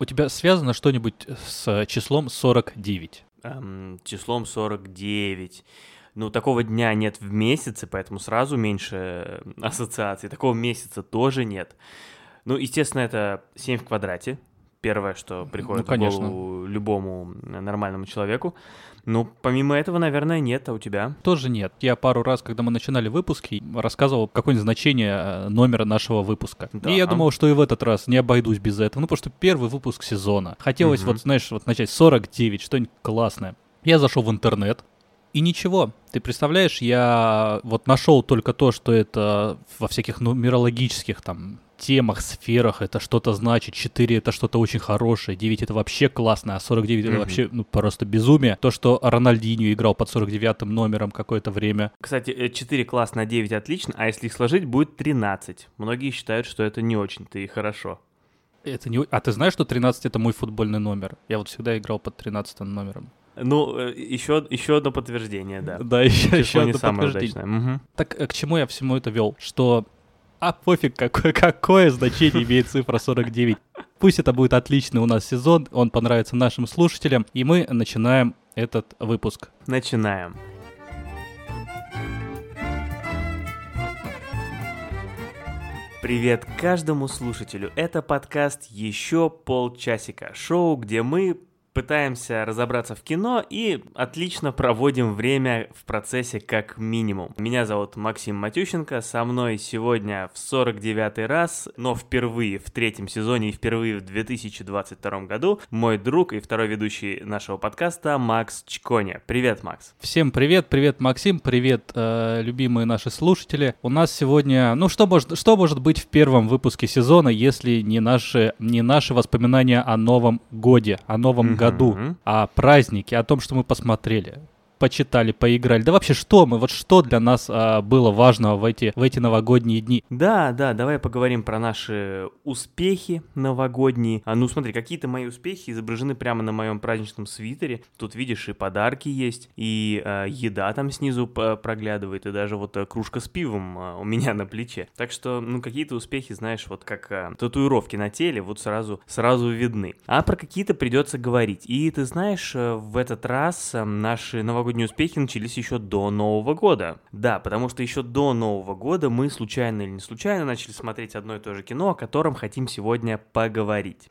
У тебя связано что-нибудь с числом 49? Эм, числом 49. Ну, такого дня нет в месяце, поэтому сразу меньше э, ассоциаций. Такого месяца тоже нет. Ну, естественно, это 7 в квадрате. Первое, что приходит ну, в голову любому нормальному человеку. Ну, помимо этого, наверное, нет, а у тебя? Тоже нет. Я пару раз, когда мы начинали выпуски, рассказывал какое-нибудь значение э, номера нашего выпуска. Да. И я думал, что и в этот раз не обойдусь без этого. Ну, потому что первый выпуск сезона. Хотелось угу. вот, знаешь, вот начать 49, что-нибудь классное. Я зашел в интернет, и ничего. Ты представляешь, я вот нашел только то, что это во всяких нумерологических там темах, сферах это что-то значит, 4 это что-то очень хорошее, 9 это вообще классно, а 49 mm-hmm. это вообще ну, просто безумие. То, что Рональдинho играл под 49 номером какое-то время. Кстати, 4 э, классно, а 9 отлично, а если их сложить, будет 13. Многие считают, что это не очень-то и хорошо. Это не... А ты знаешь, что 13 это мой футбольный номер? Я вот всегда играл под 13 номером. Ну, еще, э, еще одно подтверждение, да. Да, еще, еще одно подтверждение. Угу. Так э, к чему я всему это вел? Что а пофиг, какое, какое значение имеет цифра 49. Пусть это будет отличный у нас сезон, он понравится нашим слушателям, и мы начинаем этот выпуск. Начинаем. Привет каждому слушателю. Это подкаст «Еще полчасика». Шоу, где мы пытаемся разобраться в кино и отлично проводим время в процессе как минимум. Меня зовут Максим Матющенко, со мной сегодня в 49 раз, но впервые в третьем сезоне и впервые в 2022 году мой друг и второй ведущий нашего подкаста Макс Чконя. Привет, Макс. Всем привет, привет, Максим, привет, э, любимые наши слушатели. У нас сегодня, ну что может, что может быть в первом выпуске сезона, если не наши, не наши воспоминания о новом годе, о новом году? о празднике, о том, что мы посмотрели почитали, поиграли. Да вообще что мы, вот что для нас а, было важного в эти, в эти новогодние дни? Да, да, давай поговорим про наши успехи новогодние. А, ну смотри, какие-то мои успехи изображены прямо на моем праздничном свитере. Тут видишь и подарки есть, и а, еда там снизу проглядывает, и даже вот а, кружка с пивом а, у меня на плече. Так что, ну какие-то успехи, знаешь, вот как а, татуировки на теле, вот сразу, сразу видны. А про какие-то придется говорить. И ты знаешь, э, в этот раз а, наши новогодние новогодние успехи начались еще до Нового года. Да, потому что еще до Нового года мы случайно или не случайно начали смотреть одно и то же кино, о котором хотим сегодня поговорить.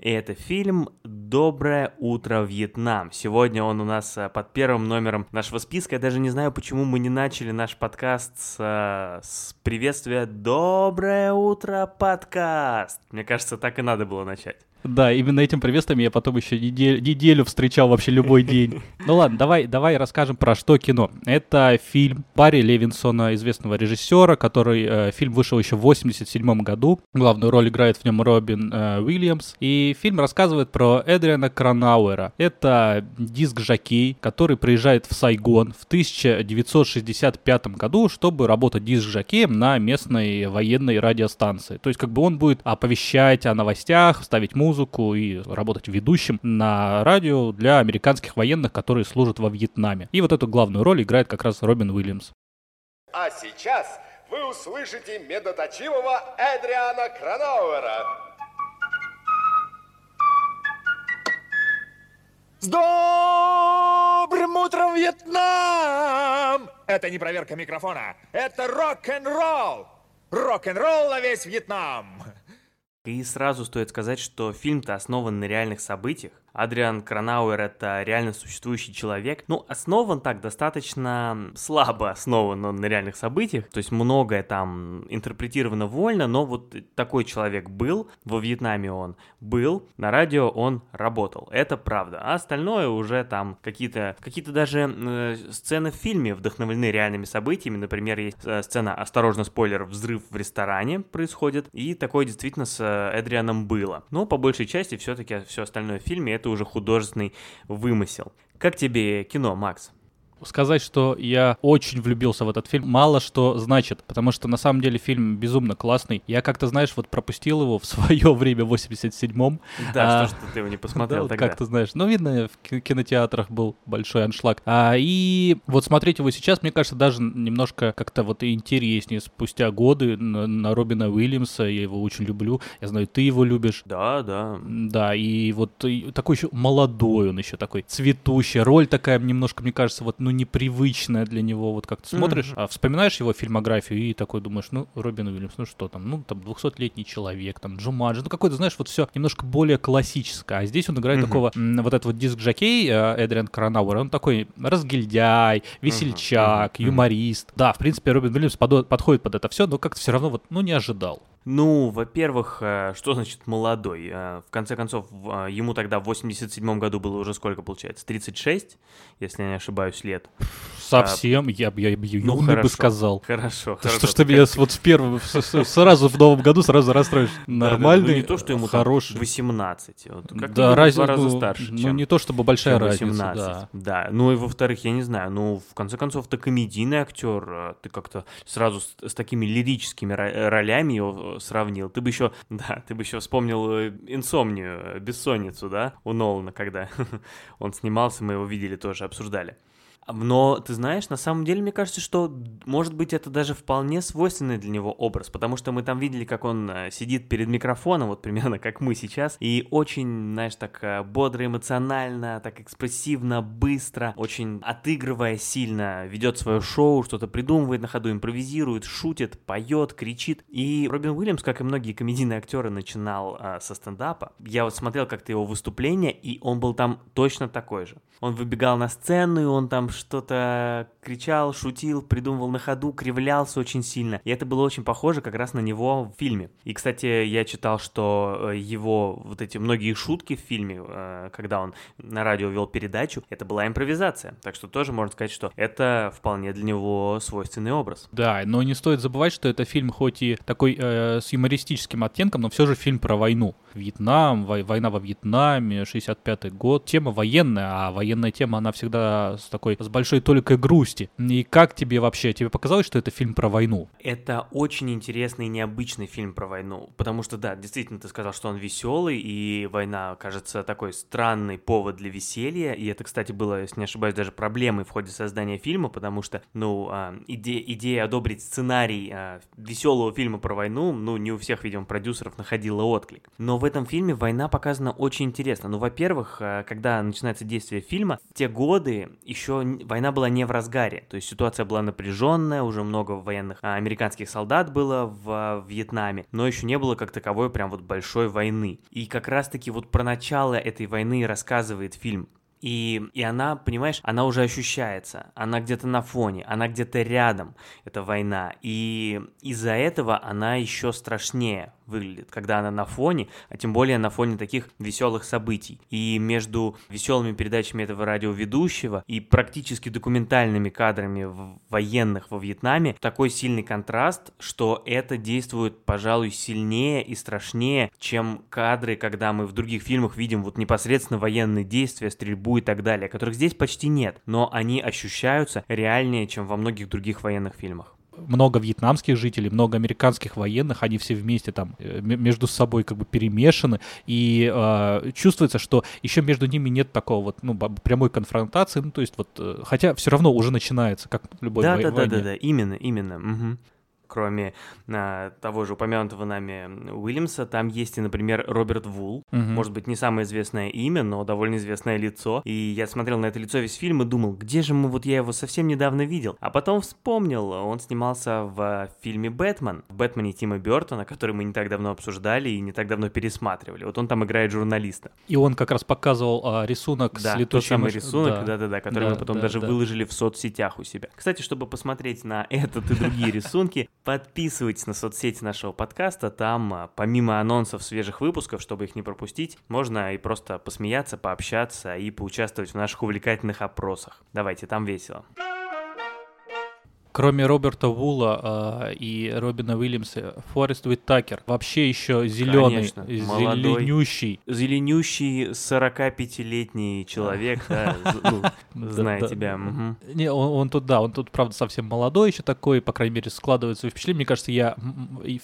И это фильм «Доброе утро, Вьетнам». Сегодня он у нас э, под первым номером нашего списка. Я даже не знаю, почему мы не начали наш подкаст с, э, с приветствия «Доброе утро, подкаст». Мне кажется, так и надо было начать. Да, именно этим приветствием я потом еще неделю, неделю встречал вообще любой день. Ну ладно, давай, давай расскажем про что кино. Это фильм Барри Левинсона, известного режиссера, который э, фильм вышел еще в 87 году. Главную роль играет в нем Робин э, Уильямс. И фильм рассказывает про Эдриана Кранауэра. Это диск-жокей, который приезжает в Сайгон в 1965 году, чтобы работать диск-жокеем на местной военной радиостанции. То есть как бы он будет оповещать о новостях, ставить музыку, музыку и работать ведущим на радио для американских военных, которые служат во Вьетнаме. И вот эту главную роль играет как раз Робин Уильямс. А сейчас вы услышите медоточивого Эдриана Кранауэра. С добрым утром, Вьетнам! Это не проверка микрофона, это рок-н-ролл! Рок-н-ролл на весь Вьетнам! И сразу стоит сказать, что фильм-то основан на реальных событиях, Адриан Кранауэр — это реально существующий человек. Ну, основан так достаточно слабо основан он на реальных событиях, то есть многое там интерпретировано вольно, но вот такой человек был, во Вьетнаме он был, на радио он работал, это правда. А остальное уже там какие-то какие даже э, сцены в фильме вдохновлены реальными событиями, например, есть э, сцена, осторожно, спойлер, взрыв в ресторане происходит, и такое действительно с э, Эдрианом было. Но по большей части все-таки все остальное в фильме это уже художественный вымысел. Как тебе кино, Макс? Сказать, что я очень влюбился в этот фильм, мало что значит, потому что на самом деле фильм безумно классный. Я как-то, знаешь, вот пропустил его в свое время в 87-м. Да, А, что ж ты его не посмотрел да, тогда. как ты знаешь. Ну, видно, в ки- кинотеатрах был большой аншлаг. А, и вот смотреть его сейчас, мне кажется, даже немножко как-то вот интереснее спустя годы на, на Робина Уильямса. Я его очень люблю. Я знаю, ты его любишь. Да, да. Да, и вот и такой еще молодой он еще такой, цветущий. Роль такая немножко, мне кажется, вот, ну, непривычная для него. Вот как ты смотришь, а вспоминаешь его фильмографию и такой думаешь, ну, Робин Уильямс, ну что там, ну, там, 200-летний человек, там, Джумаджи, ну, какой-то, знаешь, вот все немножко более классическое. А здесь он играет Мгм. такого, вот этот вот диск-жокей э, Эдриан Кронауэр, он такой разгильдяй, весельчак, мгм. юморист. Да, в принципе, Робин Уильямс подходит под это все, но как-то все равно вот, ну, не ожидал. Ну, во-первых, э, что значит молодой? Э, В конце концов, в- э, ему тогда в 87 году было уже сколько получается? 36, если я не ошибаюсь, лет. Совсем, я, бы- я, бы юный бы хорошо. сказал. Хорошо, Да хорошо. что ж ты меня вот с- с- сразу в новом году сразу расстроишь? Да, да, Нормальный, ну, не то, что ему хороший. 18. Вот, как да, в разница, два раза ну, старше, ну, чем не то чтобы большая разница, 18. да. Да, ну и во-вторых, я не знаю, ну, в конце концов, ты комедийный актер, ты как-то сразу с, с такими лирическими ро- ролями его сравнил. Ты бы еще, да, ты бы еще вспомнил э, «Инсомнию», э, «Бессонницу», да, у Нолана, когда он снимался, мы его видели тоже, обсуждали. Но, ты знаешь, на самом деле, мне кажется, что, может быть, это даже вполне свойственный для него образ, потому что мы там видели, как он э, сидит перед микрофоном, вот примерно как мы сейчас, и очень, знаешь, так э, бодро, эмоционально, так экспрессивно, быстро, очень отыгрывая сильно, ведет свое шоу, что-то придумывает на ходу, импровизирует, шутит, поет, кричит. И Робин Уильямс, как и многие комедийные актеры, начинал э, со стендапа. Я вот смотрел как-то его выступление, и он был там точно такой же. Он выбегал на сцену, и он там что-то кричал, шутил, придумывал на ходу, кривлялся очень сильно. И это было очень похоже как раз на него в фильме. И, кстати, я читал, что э, его вот эти многие шутки в фильме, э, когда он на радио вел передачу, это была импровизация. Так что тоже можно сказать, что это вполне для него свойственный образ. Да, но не стоит забывать, что это фильм хоть и такой э, с юмористическим оттенком, но все же фильм про войну. Вьетнам, вой- война во Вьетнаме, 65-й год. Тема военная, а военная тема, она всегда с такой, с большой толикой грусти. И как тебе вообще, тебе показалось, что это фильм про войну? Это очень интересный и необычный фильм про войну, потому что, да, действительно, ты сказал, что он веселый, и война, кажется, такой странный повод для веселья, и это, кстати, было, если не ошибаюсь, даже проблемой в ходе создания фильма, потому что, ну, а, иде- идея одобрить сценарий а, веселого фильма про войну, ну, не у всех, видимо, продюсеров находила отклик. Но в этом фильме война показана очень интересно. Ну, во-первых, а, когда начинается действие фильма, те годы еще война была не в разгаре, то есть ситуация была напряженная, уже много военных а, американских солдат было в а, Вьетнаме, но еще не было как таковой прям вот большой войны. И как раз-таки вот про начало этой войны рассказывает фильм. И, и она, понимаешь, она уже ощущается, она где-то на фоне, она где-то рядом, эта война. И из-за этого она еще страшнее выглядит, когда она на фоне, а тем более на фоне таких веселых событий. И между веселыми передачами этого радиоведущего и практически документальными кадрами военных во Вьетнаме такой сильный контраст, что это действует, пожалуй, сильнее и страшнее, чем кадры, когда мы в других фильмах видим вот непосредственно военные действия, стрельбу и так далее, которых здесь почти нет, но они ощущаются реальнее, чем во многих других военных фильмах. Много вьетнамских жителей, много американских военных, они все вместе там э, между собой как бы перемешаны, и э, чувствуется, что еще между ними нет такого вот, ну, прямой конфронтации, ну, то есть вот, э, хотя все равно уже начинается, как любой Да, вой- да, да, войне. да, да, именно, именно. мгм. Кроме а, того же упомянутого нами Уильямса, там есть и, например, Роберт Вул. Мгм. Может быть, не самое известное имя, но довольно известное лицо. И я смотрел на это лицо весь фильм и думал, где же мы, вот я его совсем недавно видел. А потом вспомнил, он снимался в фильме «Бэтмен», в «Бэтмене» Тима Бертона, который мы не так давно обсуждали и не так давно пересматривали. Вот он там играет журналиста. И он как раз показывал а, рисунок Да, с тот летучей самый рисунок, да. да-да-да, который Да, мы потом да, даже да. выложили в соцсетях у себя. Кстати, чтобы посмотреть на этот и другие рисунки, подписывайтесь на соцсети нашего подкаста, там а, помимо анонсов свежих выпусков, чтобы их не пропустить, можно и просто посмеяться, пообщаться и поучаствовать в наших увлекательных опросах. Давайте, там весело. Кроме Роберта Вула э, и Робина Уильямса, Форест Уиттакер. Вообще еще зеленый, Конечно, молодой. зеленющий. Зеленющий 45-летний человек, да, ну, зная тебя. Не, он, тут, да, он тут, правда, совсем молодой еще такой, по крайней мере, складывается впечатление. Мне кажется, я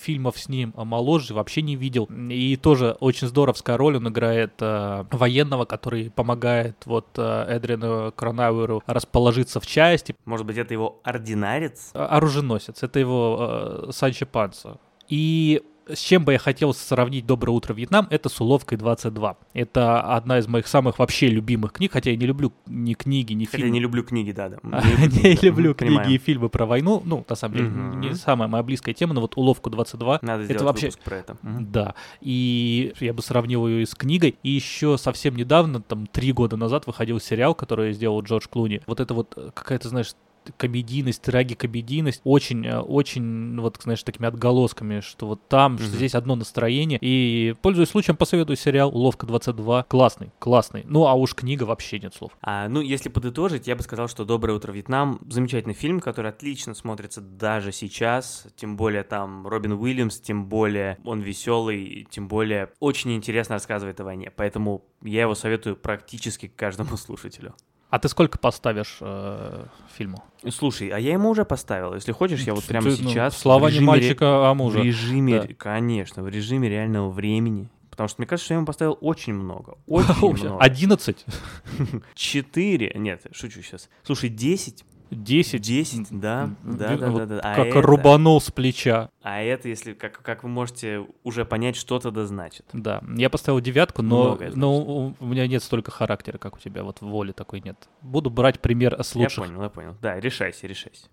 фильмов с ним а, моложе вообще не видел. И тоже очень здоровская роль. Он играет э, военного, который помогает вот Эдрину Кронауэру расположиться в части. Может быть, это его ординарец? А, Оруженосец. Это его э, Санчо Панса. И с чем бы я хотел сравнить «Доброе утро, Вьетнам», это с «Уловкой 22». Это одна из моих самых вообще любимых книг, хотя я не люблю ни книги, ни Хотя фильмы. я не люблю книги, да, да. Не люблю Понимаю. книги и фильмы про войну. Ну, на самом деле, не самая моя близкая тема, но вот «Уловку 22» Надо сделать вообще... про это. Да, и я бы сравнил ее и с книгой. И еще совсем недавно, там, три года назад выходил сериал, который сделал Джордж Клуни. Вот это вот э, какая-то, знаешь, комедийность, трагикомедийность, очень, э, очень, вот, знаешь, такими отголосками, что вот там, что Мгм. здесь одно настроение. И, пользуясь случаем, посоветую сериал «Уловка 22». Классный, классный. Ну, а уж книга вообще нет слов. А, ну, если подытожить, я бы сказал, что «Доброе утро, Вьетнам» — замечательный фильм, который отлично смотрится даже сейчас, тем более там Робин Уильямс, тем более он веселый, тем более очень интересно рассказывает о войне, поэтому я его советую практически каждому слушателю. А ты сколько поставишь э, фильму? Слушай, а я ему уже поставил, если хочешь, я вот прямо Ты, ну, сейчас... Слова в не мальчика, а В мужа. режиме, Да. конечно, в режиме реального времени. Потому что мне кажется, что я ему поставил очень много. Очень много. 11? Четыре. Нет, шучу сейчас. Слушай, 10. 10? 10, да, да, да, да, да. А Как это- рубанул с плеча. А это, если, как, как вы можете уже понять, что тогда значит. Да, я поставил девятку, но, но у меня нет столько характера, как у тебя, вот воли такой нет. Буду брать пример с Я лучших. понял, я понял. Да, решайся, решайся.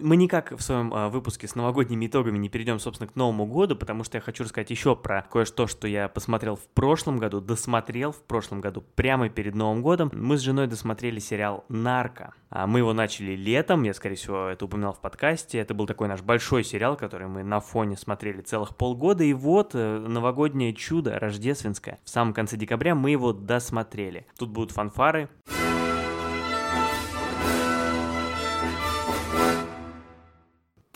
Мы никак в своем а, выпуске с новогодними итогами не перейдем, собственно, к Новому году, потому что я хочу рассказать еще про кое-что, что я посмотрел в прошлом году, досмотрел в прошлом году, прямо перед Новым годом. Мы с женой досмотрели сериал «Нарко». А мы его начали летом, я, скорее всего, это упоминал в подкасте. Это был такой наш большой сериал, который мы на фоне смотрели целых полгода. И вот э, новогоднее чудо рождественское. В самом конце декабря мы его досмотрели. Тут будут фанфары,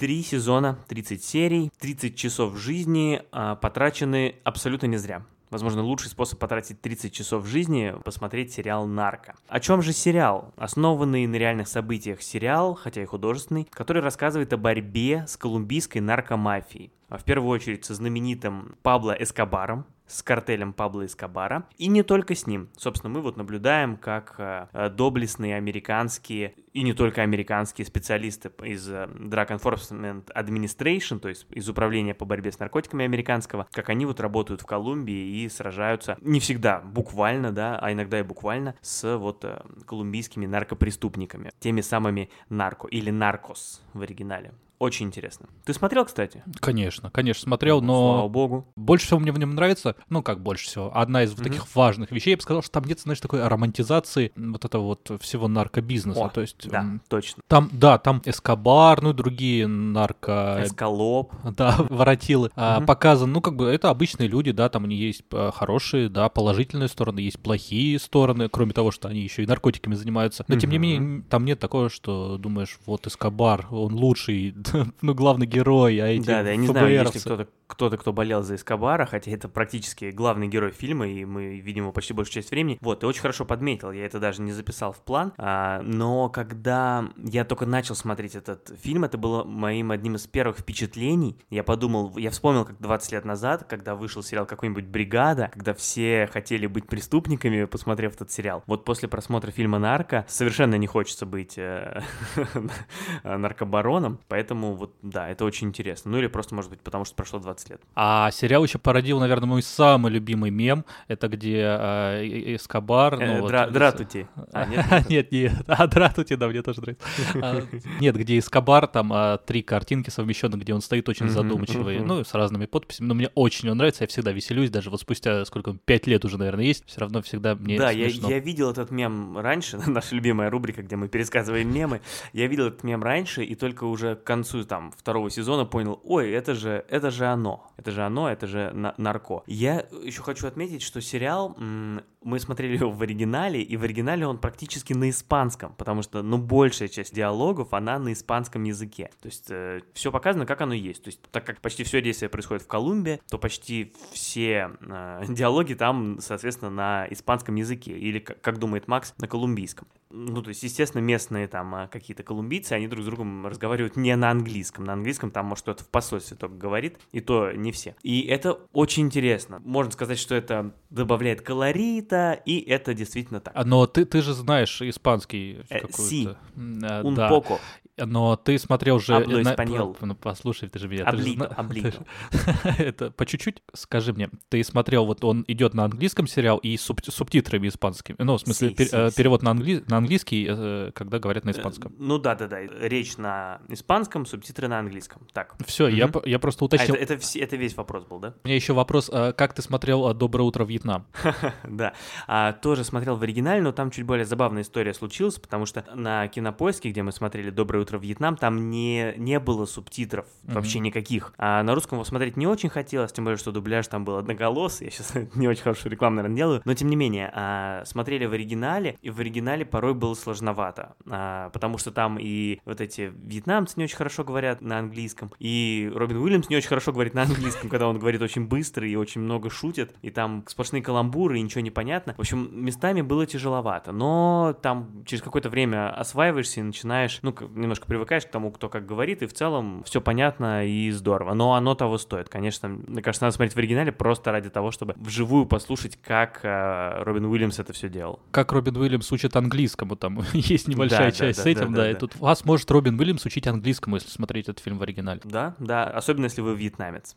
Три сезона, 30 серий, 30 часов жизни а, потрачены абсолютно не зря. Возможно, лучший способ потратить 30 часов жизни – посмотреть сериал «Нарко». О чем же сериал? Основанный на реальных событиях сериал, хотя и художественный, который рассказывает о борьбе с колумбийской наркомафией. А В первую очередь со знаменитым Пабло Эскобаром, с картелем Пабло Эскобара. И не только с ним. Собственно, мы вот наблюдаем, как э, доблестные американские и не только американские специалисты из э, Drug Enforcement Administration, то есть из управления по борьбе с наркотиками американского, как они вот работают в Колумбии и сражаются не всегда буквально, да, а иногда и буквально с вот э, колумбийскими наркопреступниками, теми самыми нарко или наркос в оригинале. Очень интересно. Ты смотрел, кстати? Конечно, конечно, смотрел, Слава но богу. больше всего мне в нем нравится, ну как больше всего, одна из Мгм. таких важных вещей, я бы сказал, что там нет, знаешь, такой романтизации вот этого вот всего наркобизнеса, О, то есть Да, м, точно. там, да, там Эскобар, ну и другие нарко... Эскалоп. Да, воротилы. А, Мгм. показан, ну, как бы, это обычные люди, да, там они есть э, хорошие, да, положительные стороны, есть плохие стороны, кроме того, что они еще и наркотиками занимаются. Но, тем не менее, там нет такого, что думаешь, вот Эскобар, он лучший, ну, главный герой, а эти Да, да, я не знаю, есть ли ФБРовцы. кто-то, кто-то, кто болел за Эскобара, хотя это практически главный герой фильма, и мы видим его почти большую часть времени. Вот, ты очень хорошо подметил, я это даже не записал в план, а, но когда я только начал смотреть этот фильм, это было моим одним из первых впечатлений. Я подумал, я вспомнил, как 20 лет назад, когда вышел сериал какой-нибудь «Бригада», когда все хотели быть преступниками, посмотрев этот сериал. Вот после просмотра фильма «Нарко» совершенно не хочется быть э, наркобароном, поэтому вот, да, это очень интересно. Ну или просто, может быть, потому что прошло 20 лет. А сериал еще породил, наверное, мой самый любимый мем, это где э, Эскобар... ну, Э, вот, Дра- Дратути. А, нет? Нет, нет, а Дратути, да, мне тоже нравится. А, Нет, где Эскобар, там а, три картинки совмещены, где он стоит очень задумчивый, ну, с разными подписями, но мне очень он нравится, я всегда веселюсь, даже вот спустя, сколько, пять лет уже, наверное, есть, все равно всегда мне Да, я видел этот мем раньше, наша любимая рубрика, где мы пересказываем мемы. Я видел этот мем раньше, и только уже к концу там второго сезона понял, ой, это же, это же оно, это же оно, это же на- нарко. Я еще хочу отметить, что сериал, м, мы смотрели его в оригинале, и в оригинале он практически на испанском, потому что, ну, большая часть диалогов, она на испанском языке. То есть все показано, как оно есть. То есть так как почти все действие происходит в Колумбии, то почти все э, диалоги там, соответственно, на испанском языке, или, как, как думает Макс, на колумбийском. Ну, то есть, естественно, местные там э, какие-то колумбийцы, они друг с другом разговаривают не на английском. На английском там, может, кто-то в посольстве только говорит, и то не все. И это очень интересно. Можно сказать, что это добавляет колорита, и это действительно так. А, Но ты, ты же знаешь испанский Э, си. Э, Un да. poco. Но ты смотрел же... Hablo на-. Ну, послушай, ты же меня... ты же Облито, ты же- Это по чуть-чуть, скажи мне, ты смотрел, вот он идет на английском сериал и с суб- субтитрами испанскими, ну, в смысле, Си, пер- си. перевод на, англи- на английский, э, когда говорят на испанском. Э, Ну да, да, да. Речь на испанском, субтитры на английском. Так. Все, я, я просто А уточнил. это, это, все- это весь вопрос был, да? У меня еще вопрос, э, как ты смотрел «Доброе утро, Вьетнам»? Да. А, тоже смотрел в оригинале, но там чуть более забавная история случилась, потому что на кинопоиске, где мы смотрели Доброе утро Вьетнам, там не, не было субтитров Мгм. вообще никаких. А на русском его смотреть не очень хотелось, тем более, что дубляж там был одноголосый. Я сейчас не очень хорошую рекламу, наверное, делаю. Но тем не менее, а, смотрели в оригинале, и в оригинале порой было сложновато. а, потому что там и вот эти вьетнамцы не очень хорошо говорят на английском, и Робин Уильямс не очень хорошо говорит на английском, когда он говорит очень быстро и очень много шутит, и там сплошные каламбуры, и ничего не понятно. В общем, местами было тяжеловато, но там через какое-то время осваиваешься и начинаешь, ну, как- немножко привыкаешь к тому, кто как говорит, и в целом все понятно и здорово. Но оно того стоит, конечно. Мне кажется, надо смотреть в оригинале просто ради того, чтобы вживую послушать, как э, Робин Уильямс это все делал. Как Робин Уильямс учит английскому, там есть небольшая Да, часть да, с этим, да, да, да, и тут вас может Робин Уильямс учить английскому, если смотреть этот фильм в оригинале. Да, да, особенно если вы вьетнамец.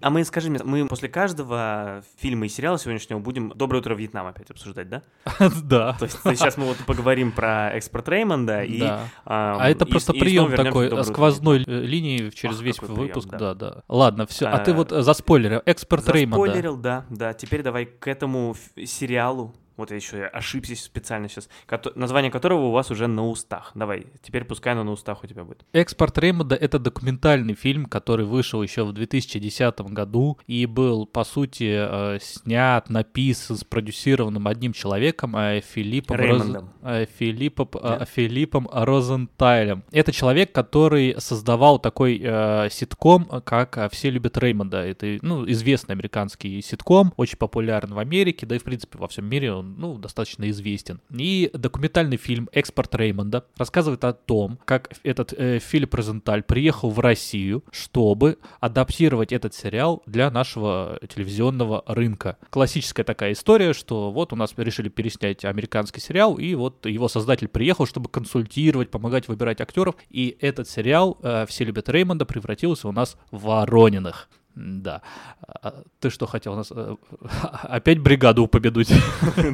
А мы, скажи мне, мы после каждого фильма и сериала сегодняшнего будем «Доброе утро, Вьетнам» опять обсуждать, да? Да. То есть сейчас мы вот поговорим про экспорт Реймонда и... Ам, А это просто прием такой к «Доброе утро, сквозной э, линии через весь выпуск, да. да. Ладно, все. А ты А, вот за спойлеры, экспорт Реймонда. Заспойлерил, да, да. Теперь давай к этому сериалу. Вот я еще ошибся специально сейчас. Название которого у вас уже на устах. Давай, теперь пускай оно на устах у тебя будет. Экспорт Реймонда это документальный фильм, который вышел еще в 2010 году и был, по сути, э, снят, написан, спродюсированным одним человеком, э, Филиппом, Роз- э, Филиппом, Да. Филиппом Розентайлем. Это человек, который создавал такой э, ситком, как «Все любят Реймонда». Это ну, известный американский ситком, очень популярен в Америке, да и, в принципе, во всем мире он ну, достаточно известен. И документальный фильм «Экспорт Реймонда» рассказывает о том, как этот э, Филипп Розенталь приехал в Россию, чтобы адаптировать этот сериал для нашего телевизионного рынка. Классическая такая история, что вот у нас решили переснять американский сериал, и вот его создатель приехал, чтобы консультировать, помогать выбирать актеров, и этот сериал э, «Все любят Реймонда» превратился у нас в Ворониных. Да. А Ты что хотел у нас э, опять бригаду упомянуть?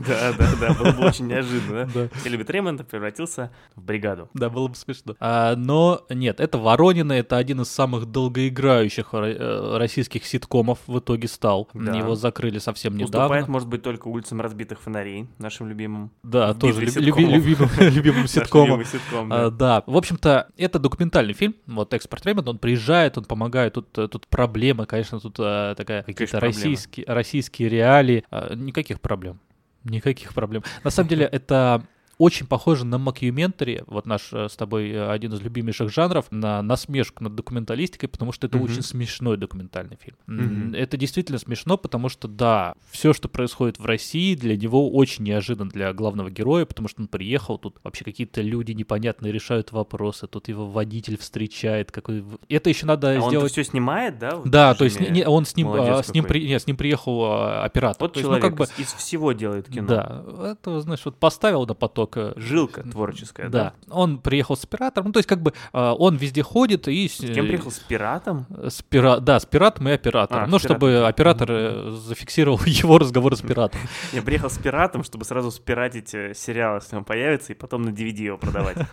Да, да, да, было бы очень неожиданно. Любят Реймонда превратился в бригаду. Да, было бы смешно. А, но нет, это Воронины, это один из самых долгоиграющих э, российских ситкомов в итоге стал. Его закрыли совсем Уступает, недавно. может быть, только улицам разбитых фонарей, нашим любимым. Да, тоже любимым, ситкомом. А, да. в общем-то, это документальный фильм. Вот экспорт Реймонд, он приезжает, он помогает. Тут, э, тут проблемы, конечно, тут э, такая какие-то российские, российские реалии. А, Никаких проблем. Никаких проблем. На самом деле, это очень похоже на макюментари, вот наш э, с тобой э, один из любимейших жанров, на насмешку над документалистикой, потому что это Мгм. очень смешной документальный фильм. Мгм. Это действительно смешно, потому что, да, все, что происходит в России, для него очень неожиданно для главного героя, потому что он приехал, тут вообще какие-то люди непонятные решают вопросы, тут его водитель встречает, какой... Это еще надо А он сделать... все снимает, да? вот Да, то есть не- он с ним, а, с ним, при- не, с ним приехал а, оператор. Вот То есть, ну, человек как бы, из, из всего делает кино. да, это, знаешь, вот поставил на поток. Э, Жилка творческая, да? Да, он приехал с оператором, ну, то есть как бы а, он везде ходит и... С кем приехал? С пиратом? С пира- Да, с пиратом и оператором. А, ну, пиратом. чтобы оператор э, зафиксировал его разговор с пиратом. Я приехал с пиратом, чтобы сразу спиратить э, сериал, если он появится, и потом на DVD его продавать.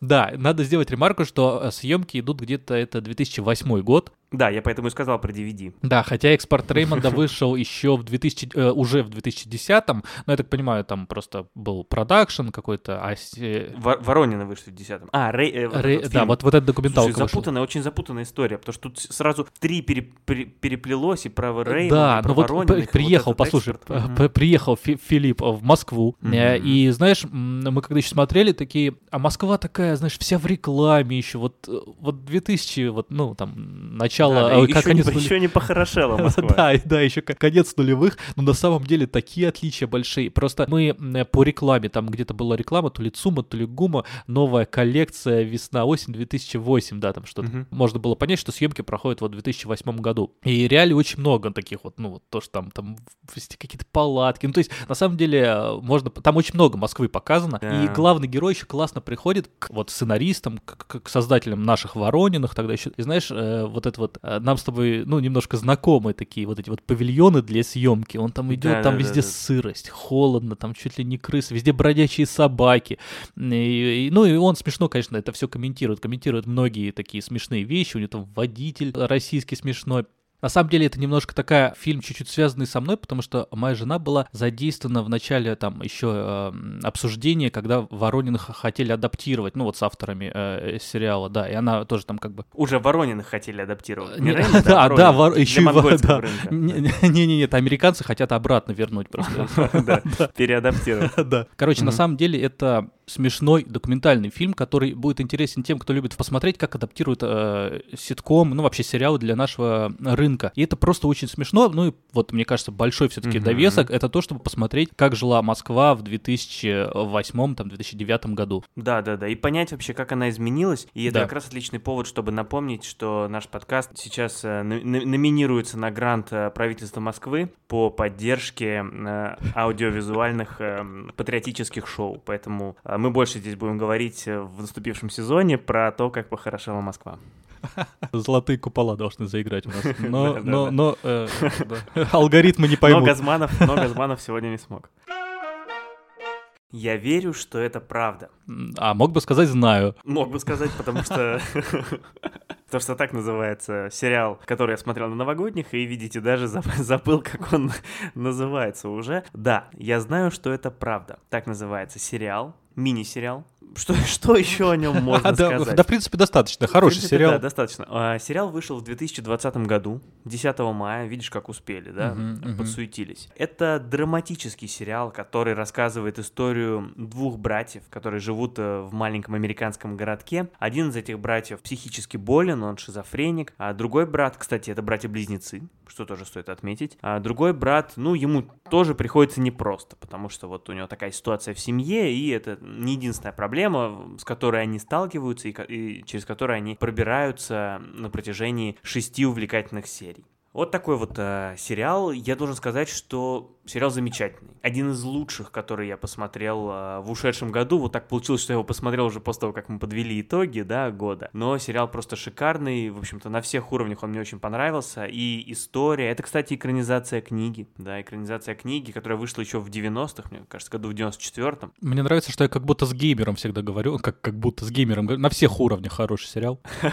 Да, надо сделать ремарку, что э, съемки идут где-то это 2008 год. Да, я поэтому и сказал про DVD. Да, хотя экспорт Реймонда вышел еще в 2000, э, уже в 2010-м, но я так понимаю, там просто был продакшн какой-то, а... э, Вор- Воронины вышли в 10-м. А, Рей, э, вот Рей- этот да, фильм. вот, вот эта документалка Слушай, запутанная, очень запутанная история, потому что тут сразу три пере- пере- переплелось, и про Реймонда, Да, и про ну вот Воронина, вот приехал, этот послушай, экспорт. приехал Фи- Филипп в Москву, Мгм. и знаешь, мы когда еще смотрели, такие, а Москва такая, знаешь, вся в рекламе еще, вот, э, вот 2000, вот, ну, там, начало, Да, да, э, и как еще, они не, еще не похорошела Москва. Да, да, еще конец нулевых, но на самом деле такие отличия большие. Просто мы м, по рекламе, там где-то была реклама, то ли ЦУМа, то ли ГУМа, новая коллекция весна-осень 2008, да, там что-то. Мгм. Можно было понять, что съемки проходят вот в 2008 году. И реально очень много таких вот, ну вот то, что там, там какие-то палатки. Ну то есть на самом деле э, можно, там очень много Москвы показано. Да. И главный герой еще классно приходит к вот сценаристам, к, к- к создателям наших Ворониных тогда еще. И знаешь, э, вот это вот, э, нам с тобой, ну, немножко знакомые такие вот эти вот павильоны для съемки. Он там идет, Да, там да, да, везде да. сырость, холодно, там чуть ли не крысы, везде бродячие собаки. И- и- ну и он смешно, конечно, это все комментирует. Комментирует многие такие смешные вещи. У него там водитель российский смешной. На самом деле это немножко такая фильм чуть-чуть связанный со мной, потому что моя жена была задействована в начале там еще э, обсуждения, когда Ворониных хотели адаптировать, ну вот с авторами э, сериала, да, и она тоже там как бы Уже Ворониных хотели адаптировать. не- Не Реймонда, да, а да, вор- еще и да. Не-не-не, это американцы хотят обратно вернуть просто. Да, переадаптировать. Да. Короче, на самом деле это смешной документальный фильм, который будет интересен тем, кто любит посмотреть, как адаптируют э, ситком, ну вообще сериалы для нашего рынка. И это просто очень смешно. Ну и вот, мне кажется, большой все-таки Мгм. довесок это то, чтобы посмотреть, как жила Москва в 2008, там, 2009 году. Да, да, да. И понять вообще, как она изменилась. И это Да. как раз отличный повод, чтобы напомнить, что наш подкаст сейчас э, номинируется на грант э, правительства Москвы по поддержке э, аудиовизуальных э, патриотических шоу. Поэтому э, мы больше здесь будем говорить э, в наступившем сезоне про то, как похорошела Москва. Золотые купола должны заиграть у нас. Но, но, но э, да. алгоритмы не Но поймут. Газманов, но Газманов сегодня не смог. Я верю, что это правда. А мог бы сказать «знаю». Мог бы сказать, потому что... Потому что так называется сериал, который я смотрел на новогодних, и, видите, даже заб- забыл, как он называется уже. Да, я знаю, что это правда. Так называется сериал, мини-сериал. Что, что еще о нем можно А, сказать? да, в принципе, достаточно. Хороший В принципе, сериал. Да, достаточно. А, сериал вышел в 2020 году, 10 мая. Видишь, как успели, да? Подсуетились. Это драматический сериал, который рассказывает историю двух братьев, которые живут э, в маленьком американском городке. Один из этих братьев психически болен, он шизофреник. А другой брат, кстати, это братья-близнецы, что тоже стоит отметить. А другой брат, ну, ему тоже приходится непросто, потому что вот у него такая ситуация в семье, и это не единственная проблема, с которой они сталкиваются и, и через которую они пробираются на протяжении шести увлекательных серий. Вот такой вот э, сериал. Я должен сказать, что сериал замечательный. Один из лучших, который я посмотрел э, в ушедшем году. Вот так получилось, что я его посмотрел уже после того, как мы подвели итоги, да, года. Но сериал просто шикарный. В общем-то, на всех уровнях он мне очень понравился. И история. Это, кстати, экранизация книги. Да, экранизация книги, которая вышла еще в 90-х, мне кажется, году в 94-м. Мне нравится, что я как будто с геймером всегда говорю, как, как будто с геймером. На всех уровнях хороший сериал.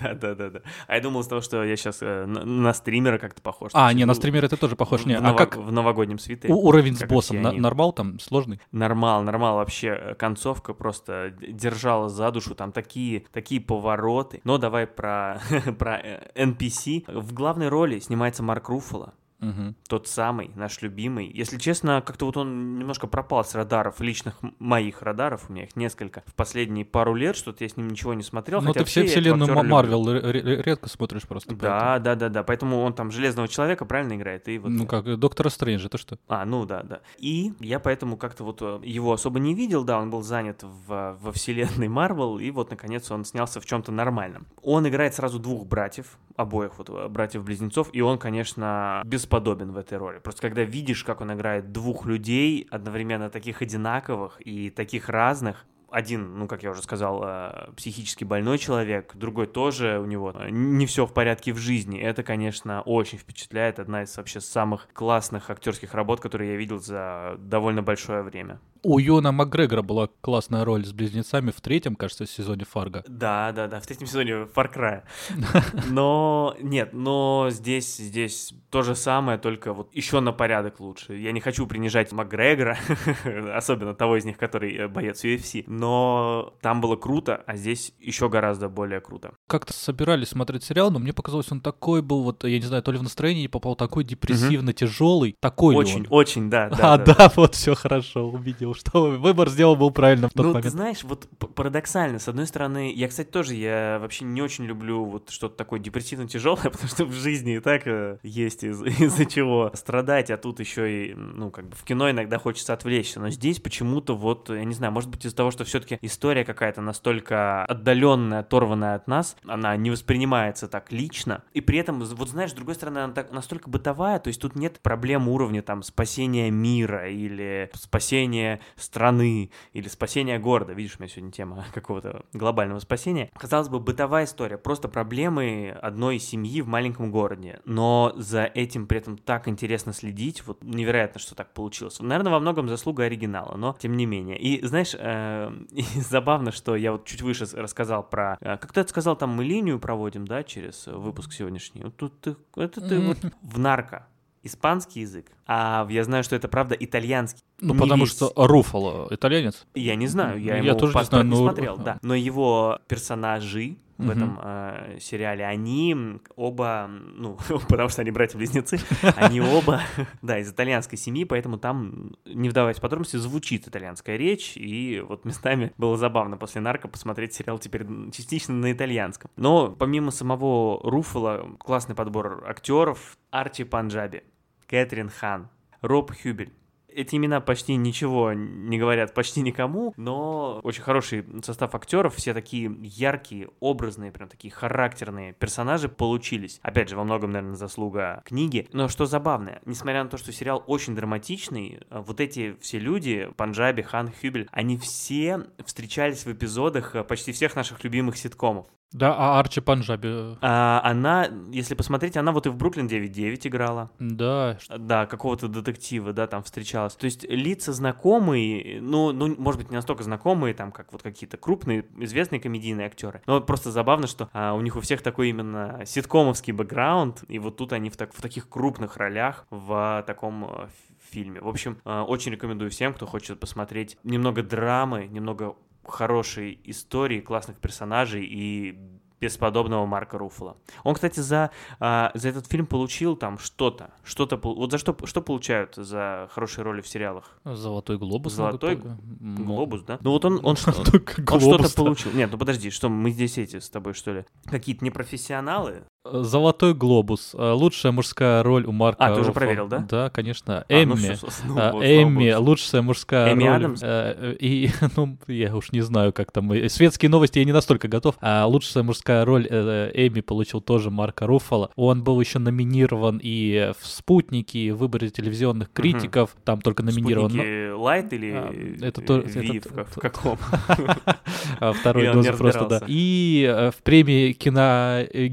Да, да, да, да. А я думал с того, что я сейчас на стримера как-то похож. А, не, на стримера это тоже похож. Не, а как в новогоднем свитере. у- уровень с боссом? На-. Нормал там? Сложный? Нормал, нормал вообще. э, Концовка просто держала за душу. Там такие, такие повороты. Но давай про, про э, NPC. В главной роли снимается Марк Руффало. Мгм. Тот самый, наш любимый. Если честно, как-то вот он немножко пропал с радаров, личных моих радаров, у меня их несколько. В последние пару лет что-то я с ним ничего не смотрел. Ну хотя ты все вселенную. Марвел ре- ре- редко смотришь просто. Да, да, да, да. Поэтому он там Железного Человека правильно играет. И вот Ну как, Доктора Стрэнджа, это что? А, ну да, да. И я поэтому как-то вот э, его особо не видел, да, он был занят в, во вселенной Марвел, и вот наконец он снялся в чем-то нормальном. Он играет сразу двух братьев, обоих вот э, братьев-близнецов, и он, конечно, бесподобен в этой роли. Просто когда видишь, как он играет двух людей, одновременно таких одинаковых и таких разных, один, ну, как я уже сказал, э, психически больной человек, другой тоже у него э, не все в порядке в жизни. Это, конечно, очень впечатляет. Одна из вообще самых классных актерских работ, которые я видел за довольно большое время. У Юна Макгрегора была классная роль с близнецами в третьем, кажется, сезоне Фарго. Да, да, да, в третьем сезоне Far Cry. Но нет, но здесь, здесь то же самое, только вот еще на порядок лучше. Я не хочу принижать Макгрегора, особенно того из них, который э, боец UFC, но там было круто, а здесь еще гораздо более круто. Как-то собирались смотреть сериал, но мне показалось, он такой был, вот, я не знаю, то ли в настроении попал, такой депрессивно тяжелый, такой Очень, очень, да. А, да, вот все хорошо, увидел, что выбор сделал был правильно в тот Ну, ты момент. знаешь, вот парадоксально, с одной стороны, я, кстати, тоже, я вообще не очень люблю вот что-то такое депрессивно тяжелое, потому что в жизни и так э, есть из- из-за чего страдать, а тут еще и, ну, как бы в кино иногда хочется отвлечься, но здесь почему-то вот, я не знаю, может быть из-за того, что все-таки история какая-то настолько отдаленная, оторванная от нас, она не воспринимается так лично, и при этом, вот знаешь, с другой стороны, она так, настолько бытовая, то есть тут нет проблем уровня там спасения мира или спасения страны или спасения города. Видишь, у меня сегодня тема какого-то глобального спасения. Казалось бы, бытовая история, просто проблемы одной семьи в маленьком городе. Но за этим при этом так интересно следить, вот невероятно, что так получилось. Наверное, во многом заслуга оригинала, но тем не менее. И знаешь, э, и забавно, что я вот чуть выше рассказал про... э, как ты это сказал, там мы линию проводим, да, через выпуск сегодняшний. Вот тут ты, это ты вот в нарко. Испанский язык, а я знаю, что это правда итальянский. Ну, Не потому весь. что Руфало итальянец. Я не знаю, я, Я его тоже не знаю, не но- смотрел, да. Но его персонажи в Мгм. этом э, сериале, они оба, ну, потому что они братья-близнецы, они оба, да, из итальянской семьи, поэтому там, не вдаваясь в подробности, звучит итальянская речь, и вот местами было забавно после «Нарко» посмотреть сериал теперь частично на итальянском. Но помимо самого Руфала, классный подбор актеров, Арчи Панджаби, Кэтрин Хан, Роб Хюбель, эти имена почти ничего не говорят почти никому, но очень хороший состав актеров, все такие яркие, образные, прям такие характерные персонажи получились. Опять же, во многом, наверное, заслуга книги. Но что забавно, несмотря на то, что сериал очень драматичный, вот эти все люди, Панджаби, Хан, Хюбель, они все встречались в эпизодах э, почти всех наших любимых ситкомов. Да, а Арчи Панджаби. А она, если посмотреть, она вот и в Бруклин 9.9 играла. Да, Да, какого-то детектива, да, там встречалась. То есть лица знакомые, ну, ну, может быть, не настолько знакомые, там, как вот какие-то крупные, известные комедийные актеры. Но просто забавно, что а, у них у всех такой именно ситкомовский бэкграунд, и вот тут они в, так- в таких крупных ролях в таком э, фильме. В общем, э, очень рекомендую всем, кто хочет посмотреть немного драмы, немного хорошей истории, классных персонажей и бесподобного Марка Руффала. Он, кстати, за, а, за этот фильм получил там что-то. Что-то вот за что, что получают за хорошие роли в сериалах? Золотой глобус. Золотой М, Глобус, да? Ну вот он, он, что-то получил. Нет, ну подожди, что мы здесь эти с тобой, что ли? Какие-то непрофессионалы? Золотой глобус. Э, Лучшая мужская роль у Марка. А, ты уже проверил, да? Да, конечно. А, ну Эмми. всё, с- ну А, вот, Эмми, богу. лучшая мужская Эми роль. Адамс? Э, э, И, ну, я уж не знаю, как там. э, Светские новости я не настолько готов. А лучшая мужская роль э, Эми получил тоже Марка Руффало. Он был еще номинирован и в «Спутнике», и в выборе телевизионных критиков. Там только номинирован. но- Спутники Лайт или А, э, это то- Ви, это в каком? а второй дозы просто, да. И э, в премии кино, э,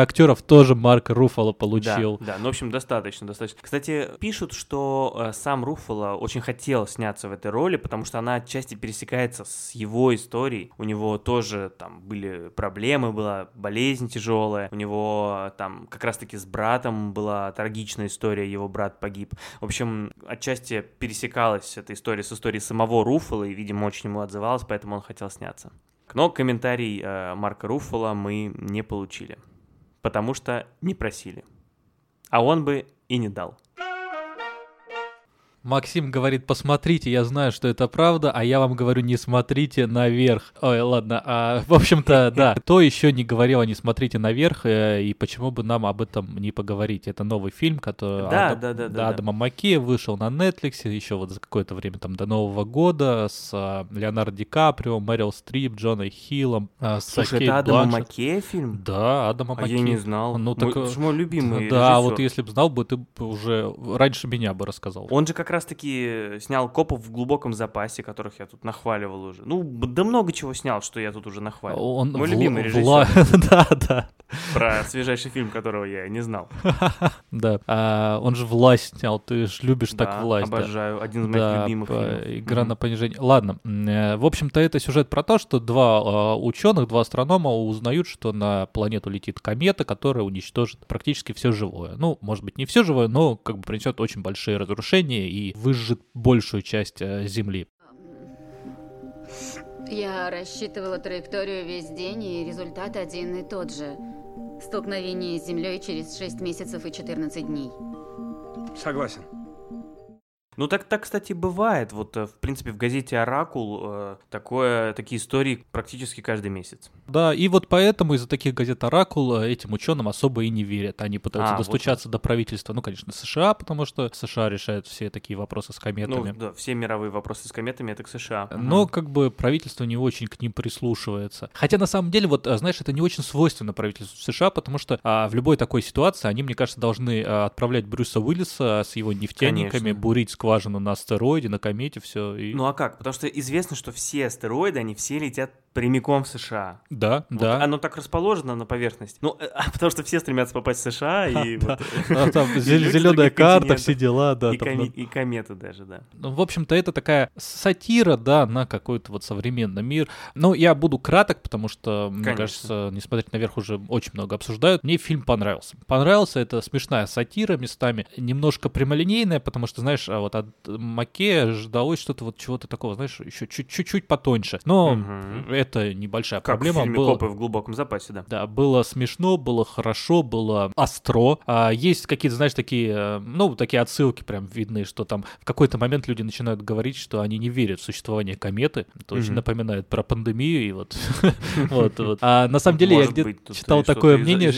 гильдии киноактеров тоже Марк Руффало получил. Да, да, ну, в общем, достаточно, достаточно. Кстати, пишут, что э, сам Руффало очень хотел сняться в этой роли, потому что она отчасти пересекается с его историей. У него тоже там были проблемы, была болезнь тяжелая, у него э, там как раз-таки с братом была трагичная история, его брат погиб. В общем, отчасти пересекалась эта история с историей самого Руффало, и, видимо, очень ему отзывалась, поэтому он хотел сняться. Но комментарий э, Марка Руффало мы не получили, потому что не просили. А он бы и не дал. Максим говорит, посмотрите, я знаю, что это правда, а я вам говорю, не смотрите наверх. Ой, ладно, а, в общем-то, да, кто еще не говорил, не смотрите наверх, э, и почему бы нам об этом не поговорить? Это новый фильм, который Да, Адам- да, да, да, да. Адама Маккея вышел на Netflix еще вот за какое-то время, там, до Нового года, с а, Леонардо Ди Каприо, Мэрил Стрип, Джоной Хиллом, а, с Слушай, Кейт это Адама Бланшетт. Маккея фильм? Да, Адама А Маккея. я не знал. Ну, Мой- так, э, это ж мой любимый Да, режиссер. вот если бы знал бы, ты бы уже раньше меня бы рассказал. Он же как как раз-таки снял «Копов в глубоком запасе», которых я тут нахваливал уже. Ну, да много чего снял, что я тут уже нахваливал. Он Мой вла- любимый режиссер. вла- Да, да, Про свежайший фильм, которого я не знал. да. А, он же власть снял, ты же любишь так Да, власть. да. обожаю. Один из моих Да, любимых фильмов. игра Мгм. на понижение. Ладно, э, в общем-то, это сюжет про то, что два ученых, два астронома узнают, что на планету летит комета, которая уничтожит практически все живое. Ну, может быть, не все живое, но как бы принесет очень большие разрушения и выжжет большую часть э, Земли. Я рассчитывала траекторию весь день, и результат один и тот же. Столкновение с Землей через 6 месяцев и 14 дней. Согласен. Ну так, так, кстати, бывает. Вот, э, в принципе, в газете «Оракул» э, такое, такие истории практически каждый месяц. Да, и вот поэтому из-за таких газет «Оракул» э, этим ученым особо и не верят. Они пытаются А, вот достучаться до правительства, ну, конечно, США, потому что США решает все такие вопросы с кометами. Ну, да, все мировые вопросы с кометами — это к США. Но Мгм. как бы правительство не очень к ним прислушивается. Хотя на самом деле, вот, а, знаешь, это не очень свойственно правительству США, потому что а, в любой такой ситуации они, мне кажется, должны а, отправлять Брюса Уиллиса с его нефтяниками, Конечно. бурить скважину на астероиде, на комете, все. И... Ну а как? Потому что известно, что все астероиды, они все летят прямиком в США. да, Вот да. Оно так расположено на поверхности. Ну, э, а потому что все стремятся попасть в США, и вот... А там зеленая карта, все дела, да. И кометы даже, да. Ну, в общем-то, это такая сатира, да, на какой-то вот современный мир. Ну, я буду краток, потому что, мне кажется, не смотреть наверх уже очень много обсуждают. Мне фильм понравился. Понравился, это смешная сатира местами, немножко прямолинейная, потому что, знаешь, а вот от Маке ждалось что-то вот чего-то такого, знаешь, еще чуть- чуть-чуть потоньше. Но. Это небольшая Как проблема. в фильме было- «Копы в глубоком запасе», да. да, было смешно, было хорошо, было остро. А, есть какие-то, знаешь, такие, э, ну, такие отсылки прям видны, что там в какой-то момент люди начинают говорить, что они не верят в существование кометы. Это очень Мгм. напоминает про пандемию и вот. А на самом деле я где-то читал такое мнение,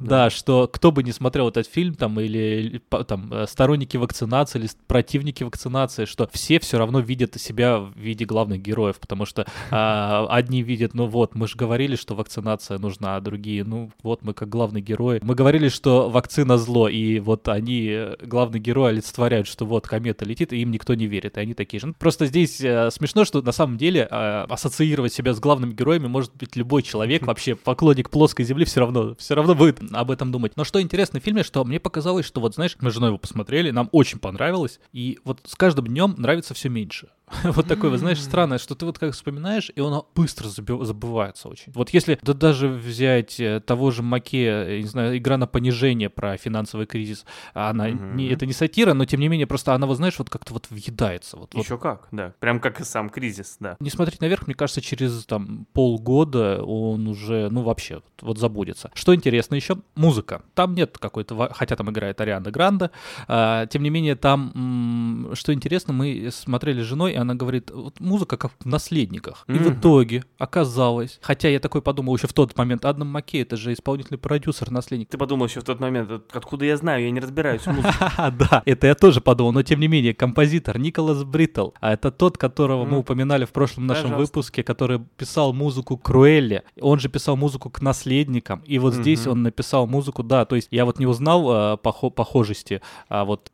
да, что кто бы не смотрел этот фильм, там, или там, э, сторонники вакцинации, или противники вакцинации, что все все равно видят себя в виде главных героев, потому что а, одни видят, ну вот, мы же говорили, что вакцинация нужна, а другие, ну вот, мы как главные герои. Мы говорили, что вакцина зло, и вот они, главные герои, олицетворяют, что вот комета летит, и им никто не верит, и они такие же. Ну, Просто здесь э, смешно, что на самом деле э, ассоциировать себя с главными героями может быть любой человек, вообще поклонник плоской земли все равно, все равно будет об этом думать. Но что интересно в фильме, что мне показалось, что вот, знаешь, мы с женой его посмотрели, нам очень понравилось, и вот с каждым днем нравится все меньше. Вот такое, вот, знаешь, странное, что ты вот как вспоминаешь, и оно быстро забывается очень. Вот если да даже взять э, того же Маке, э, не знаю, игра на понижение про финансовый кризис, она не, это не сатира, но тем не менее просто она, вот знаешь, вот как-то вот въедается. Вот, вот Еще как, да. Прям как и сам кризис, да. не смотреть наверх, мне кажется, через там полгода он уже, ну, вообще, вот, вот забудется. Что интересно еще, музыка. Там нет какой-то, хотя там играет Ариана Гранда, а, тем не менее, там, м, что интересно, мы смотрели с женой, она говорит, вот музыка как в «Наследниках». И в итоге оказалось, хотя я такой подумал еще в тот момент, Адам Маккей, это же исполнительный продюсер «Наследник». Ты подумал еще в тот момент, «От- откуда я знаю, я не разбираюсь в музыке. Да, это я тоже подумал, но тем не менее, композитор Николас Брителл, а это тот, которого мы упоминали в прошлом нашем выпуске, который писал музыку к Круэлле, он же писал музыку к наследникам, и вот здесь он написал музыку, да, то есть я вот не узнал а, похо- похожести, а вот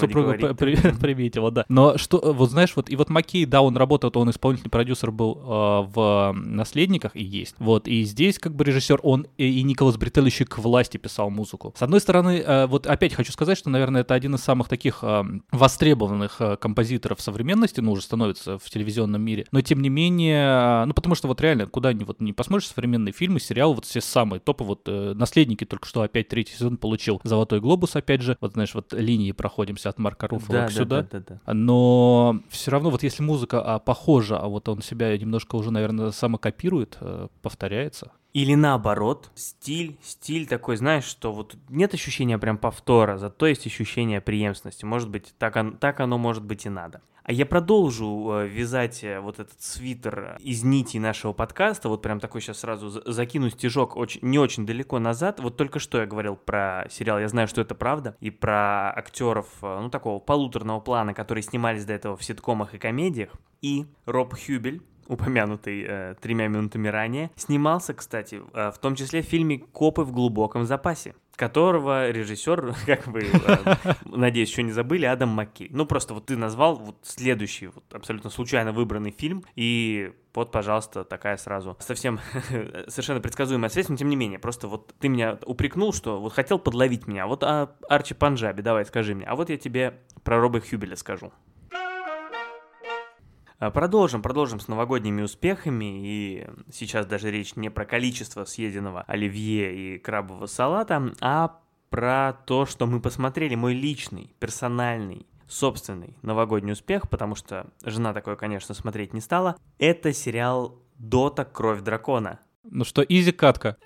супруга приметила, да. Но что, вот знаешь, вот и вот Маккей, да, он работал, он исполнительный продюсер был а, в «Наследниках» и есть, вот, и здесь как бы режиссер, он и, и Николас Брителл еще к власти писал музыку. С одной стороны, э, вот опять хочу сказать, что, наверное, это один из самых таких э, востребованных э, композиторов современности, ну, уже становится в телевизионном мире, но тем не менее, э, ну, потому что вот реально, куда ни, вот, не посмотришь современные фильмы, сериалы, вот все самые топы, вот э, «Наследники» только что опять третий сезон получил «Золотой глобус», опять же, вот, знаешь, вот линии проходимся от Марка Руффало Да, да, сюда. да, да, да. Но все равно, вот если музыка а, похожа, а вот он себя немножко уже, наверное, самокопирует, э, повторяется. Или наоборот, стиль, стиль такой, знаешь, что вот нет ощущения прям повтора, зато есть ощущение преемственности. Может быть, так, он- так оно может быть и надо. А я продолжу э, вязать э, вот этот свитер из нитей нашего подкаста, вот прям такой сейчас сразу за- закину стежок очень, не очень далеко назад. Вот только что я говорил про сериал «Я знаю, что это правда» и про актеров, э, ну, такого полуторного плана, которые снимались до этого в ситкомах и комедиях. И Роб Хюбель, упомянутый э, тремя минутами ранее, снимался, кстати, э, в том числе в фильме «Копы в глубоком запасе», которого режиссер, как вы, э, надеюсь, еще не забыли, Адам Маккей. Ну, просто вот ты назвал вот следующий, вот абсолютно случайно выбранный фильм, и вот, пожалуйста, такая сразу совсем совершенно предсказуемая связь, но тем не менее, просто вот ты меня упрекнул, что вот хотел подловить меня, вот а Арчи Панджаби, давай скажи мне, а вот я тебе про Роба Хьюбеля скажу. А, Продолжим, продолжим с новогодними успехами, и сейчас даже речь не про количество съеденного оливье и крабового салата, а про то, что мы посмотрели, мой личный, персональный, собственный новогодний успех, потому что жена такое, конечно, смотреть не стала. Это сериал «Дота. Кровь дракона». Ну что, изи катка.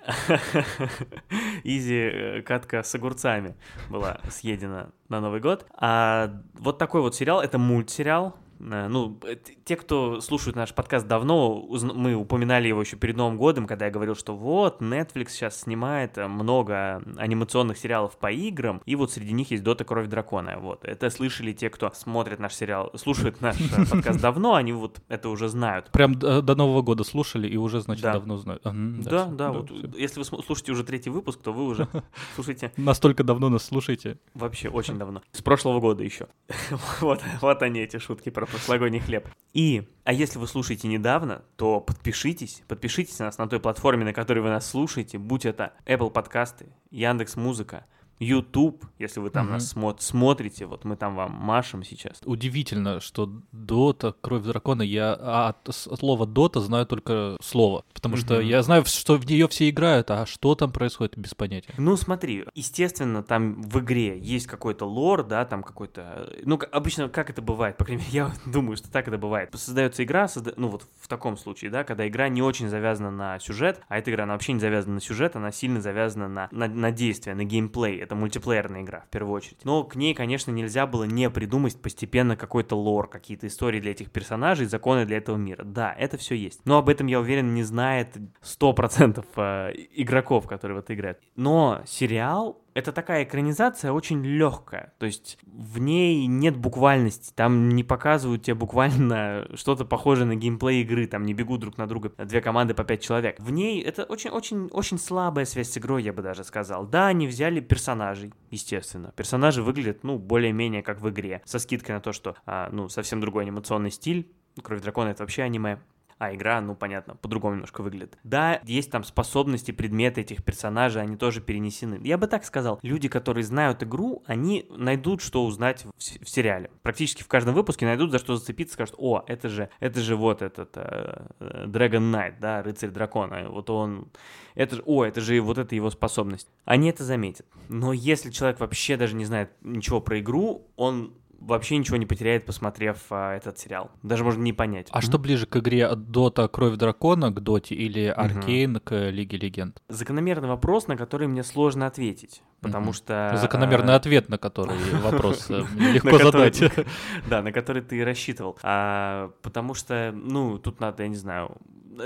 Изи э, катка с огурцами была съедена на Новый год. А вот такой вот сериал, это мультсериал, Э, ну, э, те, кто слушают наш подкаст давно, мы упоминали его еще перед Новым годом, когда я говорил, что вот, Netflix сейчас снимает э, много анимационных сериалов по играм, и вот среди них есть Дота Кровь Дракона. Вот, это слышали те, кто смотрит наш сериал, слушает наш подкаст давно, они вот это уже знают. Прям до Нового года слушали и уже, значит, давно знают. Да, да, вот если вы слушаете уже третий выпуск, то вы уже слушаете. Настолько давно нас слушаете. Вообще, очень давно. С прошлого года еще. Вот, вот они, эти шутки про прошлогодний хлеб. И, а если вы слушаете недавно, то подпишитесь, подпишитесь на нас на той платформе, на которой вы нас слушаете, будь это Apple подкасты, Яндекс Музыка, YouTube, если вы там угу. нас смо- смотрите, вот мы там вам машем сейчас. Удивительно, что Дота, Кровь Дракона, я а, от слова Дота знаю только слово, потому угу. что я знаю, что в нее все играют, а что там происходит, без понятия. Ну смотри, естественно, там в игре есть какой-то лор, да, там какой-то, ну обычно как это бывает, по крайней мере, я думаю, что так это бывает. Создается игра, созда... ну вот в таком случае, да, когда игра не очень завязана на сюжет, а эта игра, она вообще не завязана на сюжет, она сильно завязана на, на, на действие, на геймплей это мультиплеерная игра, в первую очередь. Но к ней, конечно, нельзя было не придумать постепенно какой-то лор, какие-то истории для этих персонажей, законы для этого мира. Да, это все есть. Но об этом, я уверен, не знает 100% э, игроков, которые в это играют. Но сериал это такая экранизация очень легкая, то есть в ней нет буквальности, там не показывают тебе буквально что-то похожее на геймплей игры, там не бегут друг на друга две команды по пять человек. В ней это очень-очень-очень слабая связь с игрой, я бы даже сказал. Да, они взяли персонажей, естественно. Персонажи выглядят, ну, более-менее как в игре, со скидкой на то, что, а, ну, совсем другой анимационный стиль, Кровь дракона это вообще аниме а игра, ну, понятно, по-другому немножко выглядит. Да, есть там способности, предметы этих персонажей, они тоже перенесены. Я бы так сказал, люди, которые знают игру, они найдут, что узнать в, в сериале. Практически в каждом выпуске найдут, за что зацепиться, скажут, о, это же, это же вот этот э, Dragon Knight, да, рыцарь дракона, вот он, это же, о, это же вот эта его способность. Они это заметят. Но если человек вообще даже не знает ничего про игру, он вообще ничего не потеряет, посмотрев а, этот сериал. Даже можно не понять. А mm-hmm. что ближе к игре от Дота Кровь Дракона к Доте или Аркейн mm-hmm. к Лиге Легенд? Закономерный вопрос, на который мне сложно ответить. Потому mm-hmm. что... Закономерный а... ответ, на который вопрос э, легко задать. Да, на который ты рассчитывал. А, потому что, ну, тут надо, я не знаю,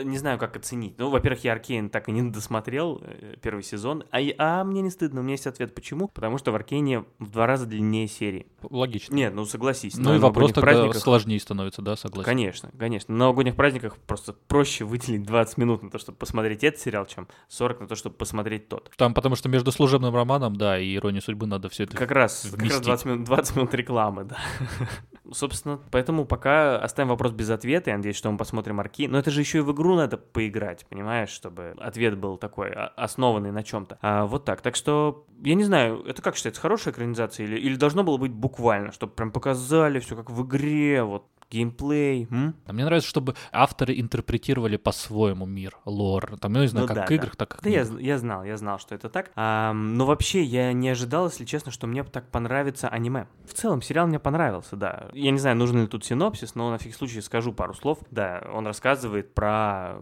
не знаю, как оценить. Ну, во-первых, я Аркейн так и не досмотрел э, первый сезон. А, а мне не стыдно, у меня есть ответ, почему. Потому что в Аркейне в два раза длиннее серии. Логично. Нет, ну согласись. Ну и вопрос тогда праздниках... сложнее становится, да, согласен. Конечно, конечно. На новогодних праздниках просто проще выделить 20 минут на то, чтобы посмотреть этот сериал, чем 40 на то, чтобы посмотреть тот. Там потому что между служебным романом, да, и иронией судьбы надо все это Как раз, как раз 20, минут, 20 минут рекламы, да. Собственно, поэтому пока оставим вопрос без ответа. Я надеюсь, что мы посмотрим Арки. Но это же еще и в игру надо поиграть, понимаешь, чтобы ответ был такой, основанный на чем-то. А, вот так. Так что, я не знаю, это как считается, хорошая экранизация или, или должно было быть буквально, чтобы прям показали все как в игре, вот геймплей. М? А мне нравится, чтобы авторы интерпретировали по-своему мир, лор. Там, я не знаю, ну, как да, в играх, да. так Да, я, я знал, я знал, что это так. А, но вообще я не ожидал, если честно, что мне так понравится аниме. В целом, сериал мне понравился, да. Я не знаю, нужен ли тут синопсис, но на всякий случай скажу пару слов. Да, он рассказывает про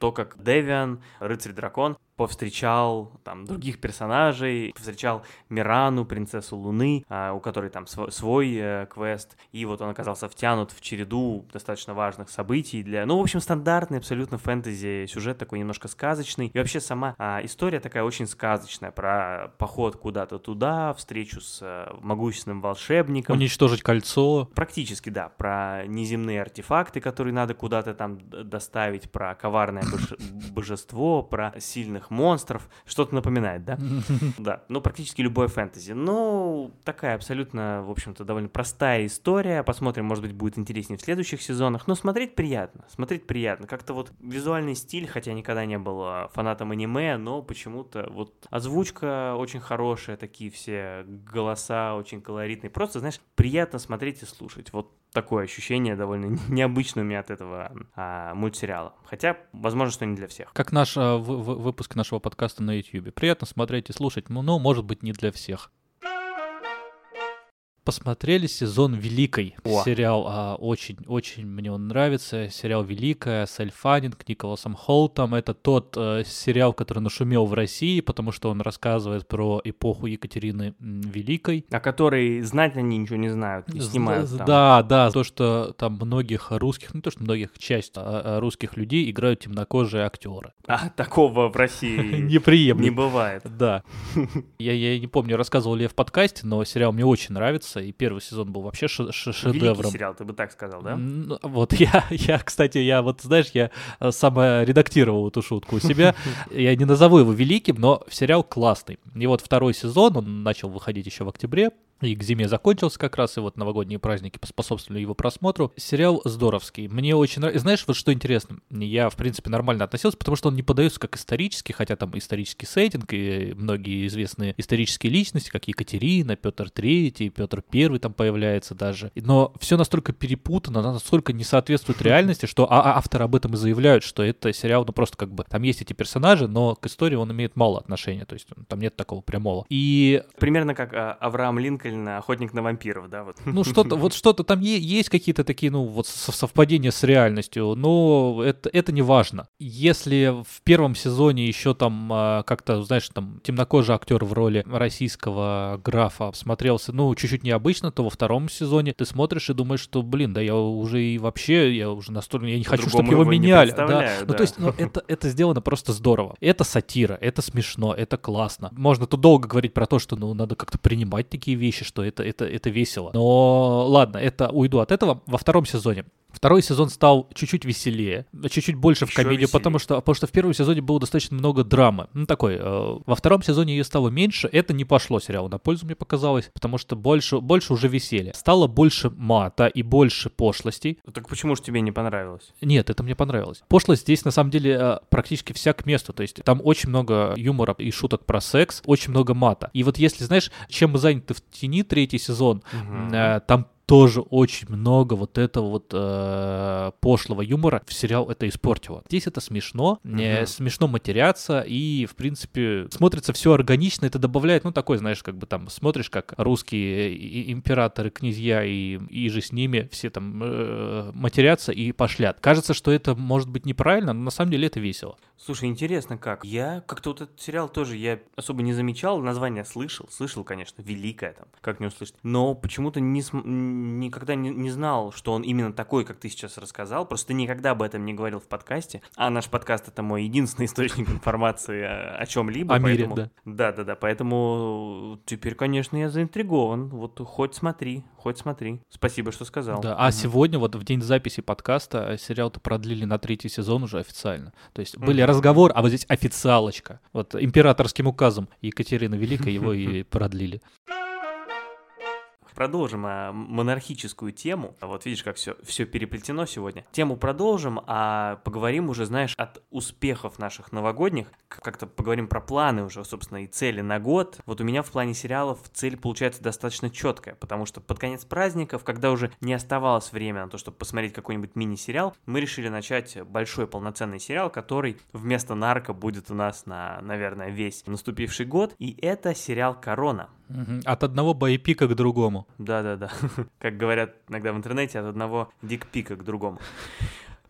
то, как Девиан, рыцарь-дракон, повстречал там других персонажей, повстречал Мирану, принцессу Луны, а, у которой там свой, свой э, квест, и вот он оказался втянут в череду достаточно важных событий для... Ну, в общем, стандартный абсолютно фэнтези сюжет такой немножко сказочный, и вообще сама а, история такая очень сказочная про поход куда-то туда, встречу с а, могущественным волшебником. Уничтожить кольцо. Практически, да, про неземные артефакты, которые надо куда-то там доставить, про коварное божество, про сильных монстров. Что-то напоминает, да? Да, ну практически любое фэнтези. Ну, такая абсолютно, в общем-то, довольно простая история. Посмотрим, может быть, будет интереснее в следующих сезонах. Но смотреть приятно, смотреть приятно. Как-то вот визуальный стиль, хотя никогда не был а, фанатом аниме, но почему-то вот озвучка очень хорошая, такие все голоса очень колоритные. Просто, знаешь, приятно смотреть и слушать. Вот такое ощущение довольно необычное у меня от этого а, мультсериала. Хотя, возможно, что не для всех. Как наш а, в, в, выпуск нашего подкаста на YouTube. Приятно смотреть и слушать, но, но может быть не для всех посмотрели сезон Великой. О. Сериал а, очень, очень мне он нравится. Сериал Великая с Эльфанинг, Николасом Холтом. Это тот э, сериал, который нашумел в России, потому что он рассказывает про эпоху Екатерины Великой. О которой знать они ничего не знают и снимают там. Да, да, то, что там многих русских, ну то, что многих часть а, а, русских людей играют темнокожие актеры. А, такого в России не Не бывает. Да. Я, я не помню, рассказывал ли я в подкасте, но сериал мне очень нравится и первый сезон был вообще шедевром. Великий сериал, ты бы так сказал, да? Ну, вот я, я, кстати, я вот, знаешь, я э, редактировал эту шутку у себя. Я не назову его великим, но сериал классный. И вот второй сезон, он начал выходить еще в октябре, и к зиме закончился как раз, и вот новогодние праздники поспособствовали его просмотру. Сериал здоровский. Мне очень нравится. Знаешь, вот что интересно? Я, в принципе, нормально относился, потому что он не подается как исторический, хотя там исторический сеттинг, и многие известные исторические личности, как Екатерина, Петр Третий, Петр Первый там появляется даже. Но все настолько перепутано, настолько не соответствует реальности, что а, а авторы об этом и заявляют, что это сериал, ну просто как бы, там есть эти персонажи, но к истории он имеет мало отношения, то есть там нет такого прямого. И... Примерно как а, Авраам Линкольн Линкольн, охотник на вампиров, да, вот. Ну, что-то, вот что-то там есть какие-то такие, ну, вот совпадения с реальностью, но это, это не важно. Если в первом сезоне еще там а, как-то, знаешь, там темнокожий актер в роли российского графа смотрелся, ну, чуть-чуть необычно, то во втором сезоне ты смотришь и думаешь, что, блин, да я уже и вообще, я уже настолько, я не хочу, чтобы его, его меняли. Да. да. Ну, то есть, ну, это, это сделано просто здорово. Это сатира, это смешно, это классно. Можно тут долго говорить про то, что, ну, надо как-то принимать такие вещи, вещи, что это, это, это весело. Но ладно, это уйду от этого. Во втором сезоне Второй сезон стал чуть-чуть веселее, чуть-чуть больше Еще в комедию, потому что, потому что в первом сезоне было достаточно много драмы. Ну, такой, э, во втором сезоне ее стало меньше, это не пошло сериалу на пользу, мне показалось, потому что больше, больше уже веселья. Стало больше мата и больше пошлостей. Так почему же тебе не понравилось? Нет, это мне понравилось. Пошлость здесь, на самом деле, э, практически вся к месту, то есть там очень много юмора и шуток про секс, очень много мата. И вот если, знаешь, чем мы заняты в тени третий сезон, угу. э, там тоже очень много вот этого вот э, пошлого юмора в сериал это испортило. Здесь это смешно, не смешно матеряться, и, в принципе, смотрится все органично, это добавляет, ну, такой, знаешь, как бы там смотришь, как русские императоры, князья и, и же с ними все там э, матерятся и пошлят. Кажется, что это может быть неправильно, но на самом деле это весело. Слушай, интересно как. Я как-то вот этот сериал тоже я особо не замечал, название слышал, слышал, конечно, великое там, как не услышать, но почему-то не, см никогда не, не знал, что он именно такой, как ты сейчас рассказал. Просто никогда об этом не говорил в подкасте. А наш подкаст это мой единственный источник информации о, о чем-либо. О мире, да. Да, да, да. Поэтому теперь, конечно, я заинтригован. Вот хоть смотри, хоть смотри. Спасибо, что сказал. Да. А угу. сегодня, вот в день записи подкаста, сериал-то продлили на третий сезон уже официально. То есть были разговоры, а вот здесь официалочка. Вот императорским указом Екатерины Великой его и продлили продолжим а, монархическую тему. Вот видишь, как все, все переплетено сегодня. Тему продолжим, а поговорим уже, знаешь, от успехов наших новогодних. Как-то поговорим про планы уже, собственно, и цели на год. Вот у меня в плане сериалов цель получается достаточно четкая, потому что под конец праздников, когда уже не оставалось время на то, чтобы посмотреть какой-нибудь мини-сериал, мы решили начать большой полноценный сериал, который вместо нарко будет у нас на, наверное, весь наступивший год. И это сериал «Корона». От одного боепика к другому. Да-да-да. Как говорят иногда в интернете, от одного дикпика к другому.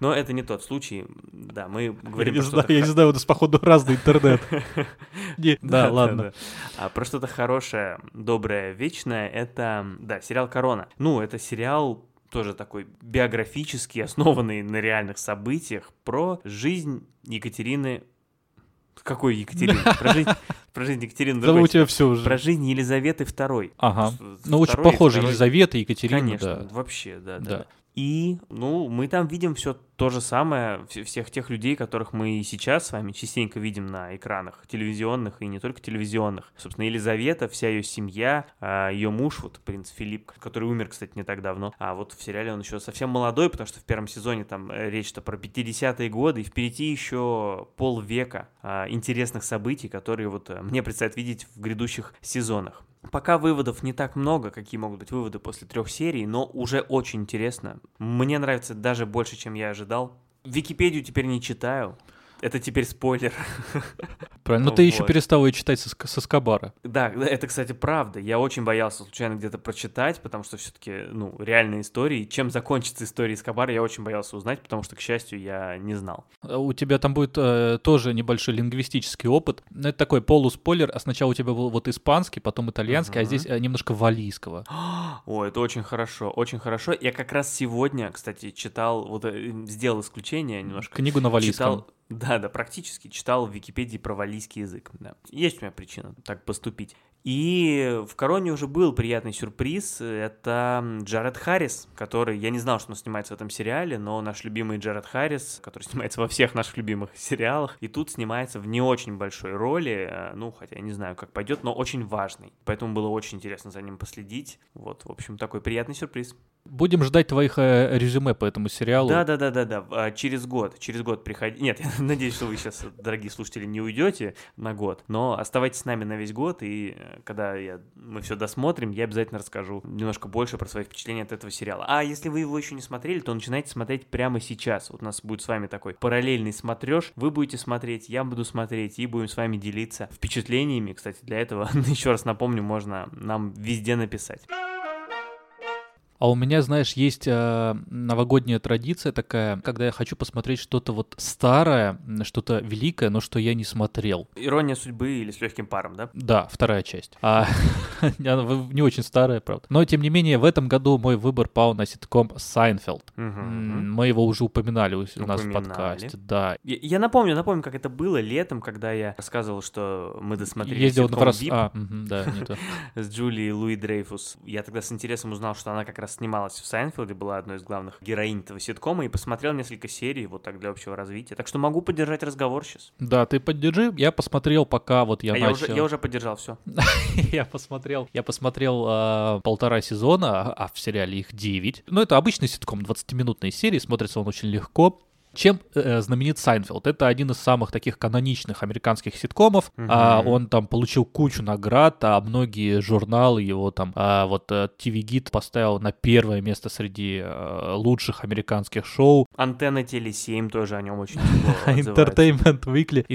Но это не тот случай. Да, мы Я говорим не про знаю, я не знаю, у нас, походу, разный интернет. Не, Да, ладно. А про что-то хорошее, доброе, вечное, это, да, сериал «Корона». Ну, это сериал тоже такой биографический, основанный на реальных событиях, про жизнь Екатерины... Какой Екатерины? Про жизнь, про жизнь Екатерины Да у тебя все уже. Про жизнь Елизаветы II. Ага. Ну, очень и похоже, Елизавета, Екатерина, Конечно, вообще, Да. да. И, ну, мы там видим все то же самое, вс- всех тех людей, которых мы и сейчас с вами частенько видим на экранах телевизионных и не только телевизионных. Собственно, Елизавета, вся ее семья, ее муж, вот принц Филипп, который умер, кстати, не так давно. А вот в сериале он еще совсем молодой, потому что в первом сезоне там э, речь-то про 50-е годы, и впереди еще полвека а, интересных событий, которые вот э, мне предстоит видеть в грядущих сезонах. Пока выводов не так много, какие могут быть выводы после трех серий, но уже очень интересно. Мне нравится даже больше, чем я ожидал. Википедию теперь не читаю. Это теперь спойлер. Правильно. Но ты еще перестал ее читать со, Ск- со Скобара. Да, это, кстати, правда. Я очень боялся случайно где-то прочитать, потому что все-таки, ну, реальные истории. Чем закончится история Эскобара, я очень боялся узнать, потому что, к счастью, я не знал. А У тебя там будет э, тоже небольшой лингвистический опыт. Ну, Это такой полуспойлер. А сначала у тебя был вот испанский, потом итальянский, а Мгм. здесь э, немножко валийского. О, это очень хорошо, очень хорошо. Я как раз сегодня, кстати, читал, вот э, сделал исключение немножко. Книгу на валийском. Читал, да, да, практически читал в Википедии про валийский язык. Да. Есть у меня причина так поступить. И в Короне уже был приятный сюрприз. Это Джаред Харрис, который... Я не знал, что он снимается в этом сериале, но наш любимый Джаред Харрис, который снимается во всех наших любимых сериалах, и тут снимается в не очень большой роли, э, ну, хотя я не знаю, как пойдет, но очень важный. Поэтому было очень интересно за ним последить. Вот, в общем, такой приятный сюрприз. Будем ждать твоих э, резюме по этому сериалу. Да, да, да, да, да. Через год, через год приходи. Нет, я надеюсь, что вы сейчас, дорогие слушатели, не уйдете на год, но оставайтесь с нами на весь год, и э, когда я, мы все досмотрим, я обязательно расскажу немножко больше про свои впечатления от этого сериала. А если вы его еще не смотрели, то начинайте смотреть прямо сейчас. Вот у нас будет с вами такой параллельный смотреж. Вы будете смотреть, я буду смотреть, и будем с вами делиться впечатлениями. Кстати, для этого, еще раз напомню, можно нам везде написать. А у меня, знаешь, есть э, новогодняя традиция такая, когда я хочу посмотреть что-то вот старое, что-то великое, но что я не смотрел. Ирония судьбы или с легким паром, да? Да, вторая часть. А, она в- не очень старая, правда. Но, тем не менее, в этом году мой выбор пал на ситком «Сайнфелд». Мгм. М, Мы его уже упоминали у у нас в Упоминали. подкасте, да. Я, я напомню, напомню, как это было летом, когда я рассказывал, что мы досмотрели Ездил на ситком раз... «Veep» А, мгм, да, не то. с Джулией Луи Дрейфус. Я тогда с интересом узнал, что она как раз снималась в Сайнфилде, была одной из главных героинь этого ситкома, и посмотрел несколько серий, вот так для общего развития. Так что могу поддержать разговор сейчас. Да, ты поддержи. Я посмотрел, пока вот я а я начал. уже, я уже поддержал все. Я посмотрел, я посмотрел а, полтора сезона, а в сериале их 9. Ну, это обычный ситком, 20-минутные серии, смотрится он очень легко. Чем э, знаменит Сайнфелд? Это один из самых таких каноничных американских ситкомов. А, он там получил кучу наград, а многие журналы его там, а, вот э, TV Guide поставил на первое место среди э, лучших американских шоу. Антенна Теле 7 тоже о нем очень. Entertainment Weekly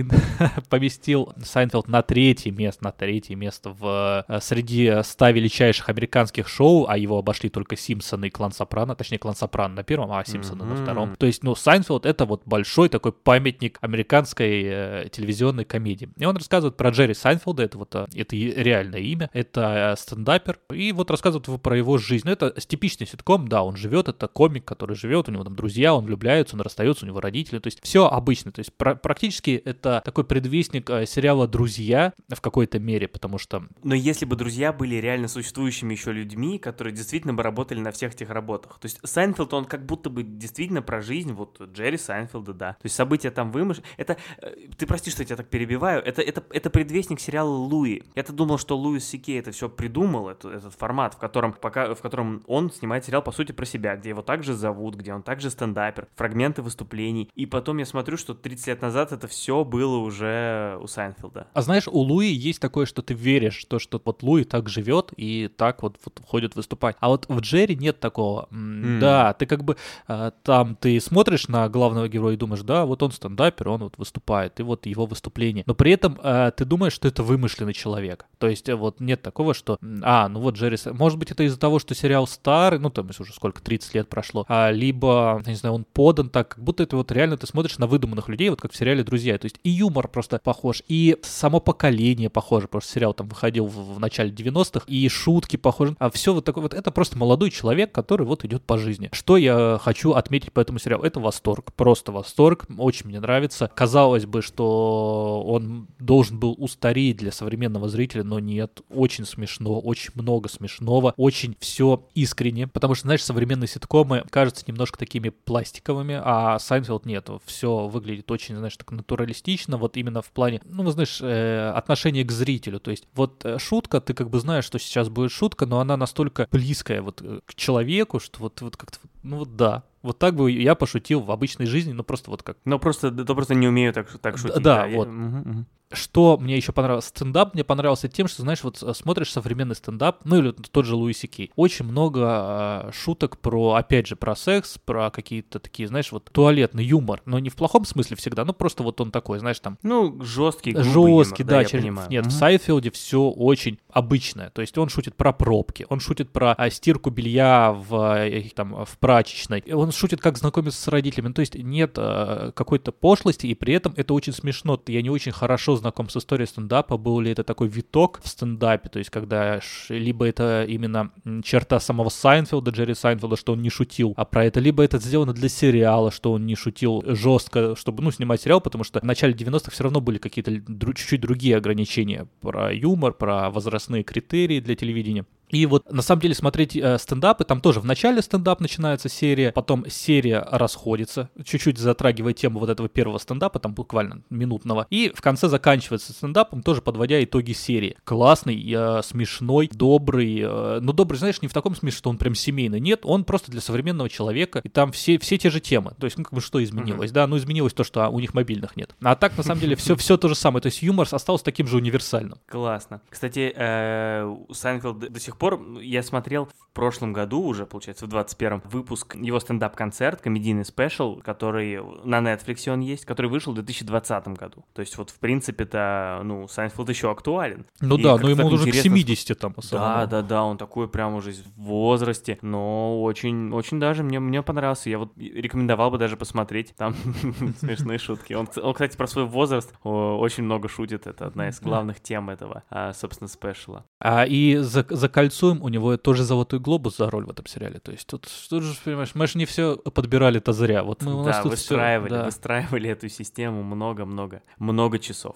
поместил Сайнфелд на третье место, на третье место в э, среди 100 величайших американских шоу, а его обошли только Симпсоны и Клан Сопрано, точнее Клан Сопрано на первом, а Симпсоны на втором. То есть, ну, Сайнфелд это вот большой такой памятник американской э, телевизионной комедии. И он рассказывает про Джерри Сайнфелда, это вот э, это реальное имя, это э, стендапер, и вот рассказывает про его жизнь. Ну, это типичный ситком, да, он живет, это комик, который живет, у него там друзья, он влюбляется, он расстается, у него родители, то есть все обычно, то есть пра- практически это такой предвестник э, сериала «Друзья» в какой-то мере, потому что Но если бы друзья были реально существующими еще людьми, которые действительно бы работали на всех этих работах. То есть Сайнфилд, он как будто бы действительно про жизнь, вот Джерри Сайнфилда, да. То есть события там вымышлены. Это, э, ты прости, что я тебя так перебиваю, это, это, это предвестник сериала Луи. Я-то думал, что Луис Си Кей это все придумал, это- этот формат, в котором, пока, в котором он снимает сериал, по сути, про себя, где его также зовут, где он также стендапер, фрагменты выступлений. И потом я смотрю, что 30 лет назад это все было уже у Сайнфилда. А знаешь, у Луи есть такое, что ты веришь, то, что вот Луи так живет и так вот, вот ходит выступать. А вот в Джерри нет такого. М. Да, ты как бы э, там ты смотришь на главного главного героя и думаешь, да, вот он стендапер, он вот выступает, и вот его выступление. Но при этом э, ты думаешь, что это вымышленный человек. То есть э, вот нет такого, что, а, ну вот Джерри, может быть, это из-за того, что сериал старый, ну там уже сколько, 30 лет прошло, а, либо, не знаю, он подан так, как будто это вот реально ты смотришь на выдуманных людей, вот как в сериале «Друзья». То есть и юмор просто похож, и само поколение похоже, потому что сериал там выходил в, в начале 90-х, и шутки похожи, а все вот такое вот, это просто молодой человек, который вот идет по жизни. Что я хочу отметить по этому сериалу? Это восторг, просто восторг, очень мне нравится. Казалось бы, что он должен был устареть для современного зрителя, но нет, очень смешно, очень много смешного, очень все искренне, потому что, знаешь, современные ситкомы кажутся немножко такими пластиковыми, а Сайнфилд нет, все выглядит очень, знаешь, так натуралистично, вот именно в плане, ну, знаешь, э, отношения к зрителю, то есть вот э, шутка, ты как бы знаешь, что сейчас будет шутка, но она настолько близкая вот э, к человеку, что вот, вот как-то, ну вот да, вот так бы я пошутил в обычной жизни, ну просто вот как. Ну просто, да, просто не умею так, так шутить. Да, да вот. Я... Угу, угу. Что мне еще понравилось? Стендап мне понравился тем, что, знаешь, вот смотришь современный стендап, ну или тот же Луиси Кей. Очень много э, шуток про, опять же, про секс, про какие-то такие, знаешь, вот туалетный юмор. Но не в плохом смысле всегда, ну просто вот он такой, знаешь, там... Ну, жесткий, Жесткий, юмор, да, да через... понимаю. Нет, угу. в Сайфилде все очень обычное. То есть он шутит про пробки, он шутит про а, стирку белья в, там, в прачечной, он шутит, как знакомиться с родителями. То есть нет а, какой-то пошлости, и при этом это очень смешно. Я не очень хорошо знаком с историей стендапа, был ли это такой виток в стендапе, то есть когда либо это именно черта самого Сайнфилда, Джерри Сайнфилда, что он не шутил, а про это, либо это сделано для сериала, что он не шутил жестко, чтобы, ну, снимать сериал, потому что в начале 90-х все равно были какие-то чуть-чуть другие ограничения про юмор, про возрастные критерии для телевидения. И вот на самом деле смотреть э, стендапы, там тоже в начале стендап начинается серия, потом серия расходится, чуть-чуть затрагивая тему вот этого первого стендапа, там буквально минутного, и в конце заканчивается стендапом, тоже подводя итоги серии. Классный, э, смешной, добрый, э, но добрый, знаешь, не в таком смысле, что он прям семейный, нет, он просто для современного человека, и там все, все те же темы, то есть, ну, как бы что изменилось, mm-hmm. да, ну, изменилось то, что у них мобильных нет. А так, на самом деле, все, все то же самое, то есть юмор остался таким же универсальным. Классно. Кстати, Сайнфилд до сих пор я смотрел в прошлом году уже, получается, в 21-м, выпуск его стендап-концерт, комедийный special, который на Netflix он есть, который вышел в 2020 году. То есть вот, в принципе-то, ну, Сайнфилд еще актуален. Ну И да, но ему уже интересно... к 70 там. Да, да, да, он такой прям уже в возрасте, но очень, очень даже мне, мне понравился. Я вот рекомендовал бы даже посмотреть, там смешные шутки. Он, он, кстати, про свой возраст очень много шутит, это одна из главных тем этого, а, собственно, спешла. А и за, за кольцом у него тоже золотой глобус за роль в этом сериале. То есть тут, тут же, понимаешь, мы же не все подбирали-то зря. Вот мы, у нас да, тут выстраивали, все, да. выстраивали эту систему много-много, много часов.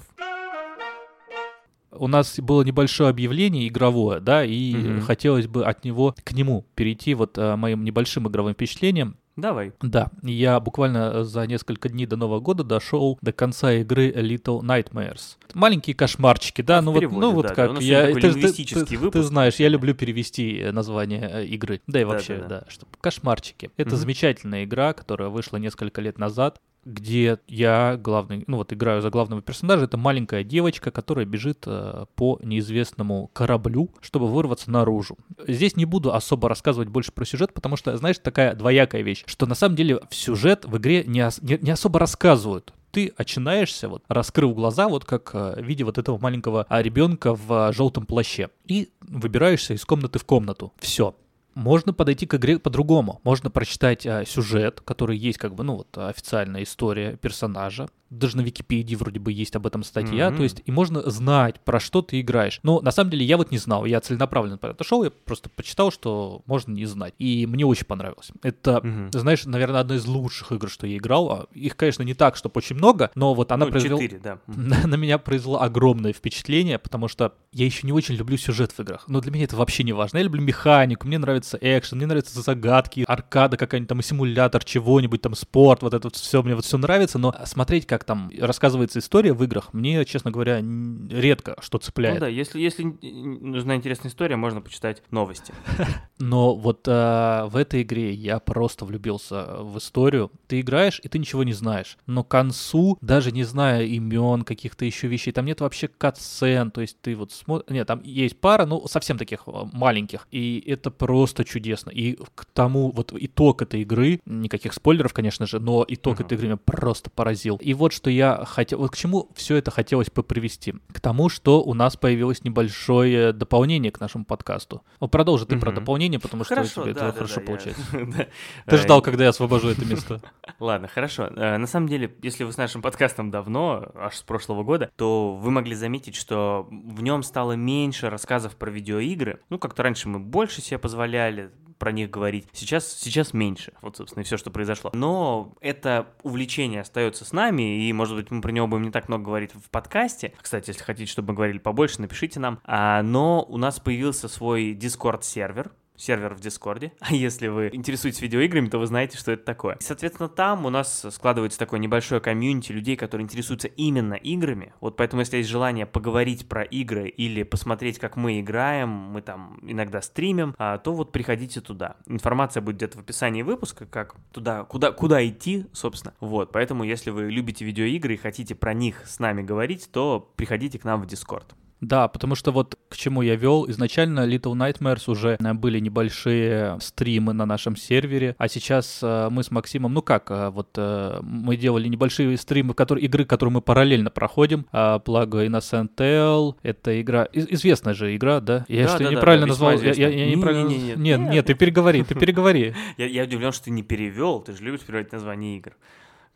У нас было небольшое объявление игровое, да, и Мгм. хотелось бы от него к нему перейти вот а, моим небольшим игровым впечатлением. Давай. Да, я буквально за несколько дней до Нового года дошел до конца игры Little Nightmares. Маленькие кошмарчики, да, В ну вот, переводе, ну вот да, да. как У нас я, ты, ты- ты- ты знаешь, я люблю перевести э, название э, игры, да и вообще, да. да, что кошмарчики. Это Мгм. замечательная игра, которая вышла несколько лет назад где я главный, ну вот играю за главного персонажа, это маленькая девочка, которая бежит э, по неизвестному кораблю, чтобы вырваться наружу. Здесь не буду особо рассказывать больше про сюжет, потому что, знаешь, такая двоякая вещь, что на самом деле в сюжет в игре не, ос- не, не особо рассказывают. Ты очинаешься, вот, раскрыв глаза, вот как э, в виде вот этого маленького а, ребенка в желтом плаще, и выбираешься из комнаты в комнату. Все. Можно подойти к игре по-другому. Можно прочитать а, сюжет, который есть, как бы, ну вот, официальная история персонажа. Даже на Википедии вроде бы есть об этом статья. Мгм. То есть, и можно знать, про что ты играешь. Но на самом деле я вот не знал. Я целенаправленно по это шел, я просто почитал, что можно не знать. И мне очень понравилось. Это, Мгм. знаешь, наверное, одна из лучших игр, что я играл. А Их, конечно, не так, чтобы очень много, но вот она Ну, произвела четыре, да. на, на меня произвело огромное впечатление, потому что я еще не очень люблю сюжет в играх. Но для меня это вообще не важно. Я люблю механику, мне нравится экшен, мне нравятся загадки, аркада какая-нибудь там, симулятор чего-нибудь, там спорт, вот это все, мне вот все нравится, но смотреть, как как там рассказывается история в играх, мне, честно говоря, редко что цепляет. Ну да, если, если нужна интересная история, можно почитать новости. Но вот э, в этой игре я просто влюбился в историю. Ты играешь, и ты ничего не знаешь. Но к концу, даже не зная имен каких-то еще вещей, там нет вообще катсцен, то есть ты вот смотришь... Нет, там есть пара, ну, совсем таких э, маленьких. И это просто чудесно. И к тому, вот итог этой игры, никаких спойлеров, конечно же, но итог этой игры меня просто поразил. И вот что я хотел... Вот к чему все это хотелось бы привести? К тому, что у нас появилось небольшое дополнение к нашему подкасту. Ну, продолжи ты про Мгм. дополнение, потому что у Хорошо, тебя да, это да, хорошо да, я- получается. да. Ты Э, ждал, когда я освобожу это место. Ладно, хорошо. Э, На самом деле, если вы с нашим подкастом давно, аж с прошлого года, то вы могли заметить, что в нем стало меньше рассказов про видеоигры. Ну, как-то раньше мы больше себе позволяли про них говорить. Сейчас, сейчас меньше. Вот, собственно, и все, что произошло. Но это увлечение остается с нами, и, может быть, мы про него будем не так много говорить в подкасте. Кстати, если хотите, чтобы мы говорили побольше, напишите нам. А, но у нас появился свой Discord-сервер, сервер в Дискорде. А если вы интересуетесь видеоиграми, то вы знаете, что это такое. И, соответственно, там у нас складывается такое небольшое комьюнити людей, которые интересуются именно играми. Вот поэтому, если есть желание поговорить про игры или посмотреть, как мы играем, мы там иногда стримим, а, то вот приходите туда. Информация будет где-то в описании выпуска, как туда, куда, куда идти, собственно. Вот, поэтому, если вы любите видеоигры и хотите про них с нами говорить, то приходите к нам в Дискорд. Да, потому что вот к чему я вел, изначально Little Nightmares уже э, были небольшие стримы на нашем сервере, а сейчас э, мы с Максимом, ну как, э, вот э, мы делали небольшие стримы, которые, игры, которые мы параллельно проходим, э, благо Innocent Tale, это игра, из- известная же игра, да? Я Да, что, да, неправильно да, назвал? Я, я- я известная. неправильно... Не-не-не, наз- нет. нет, нет, ты переговори, ты переговори. Я, я удивлен, что ты не перевел. Ты же любишь переводить название игр.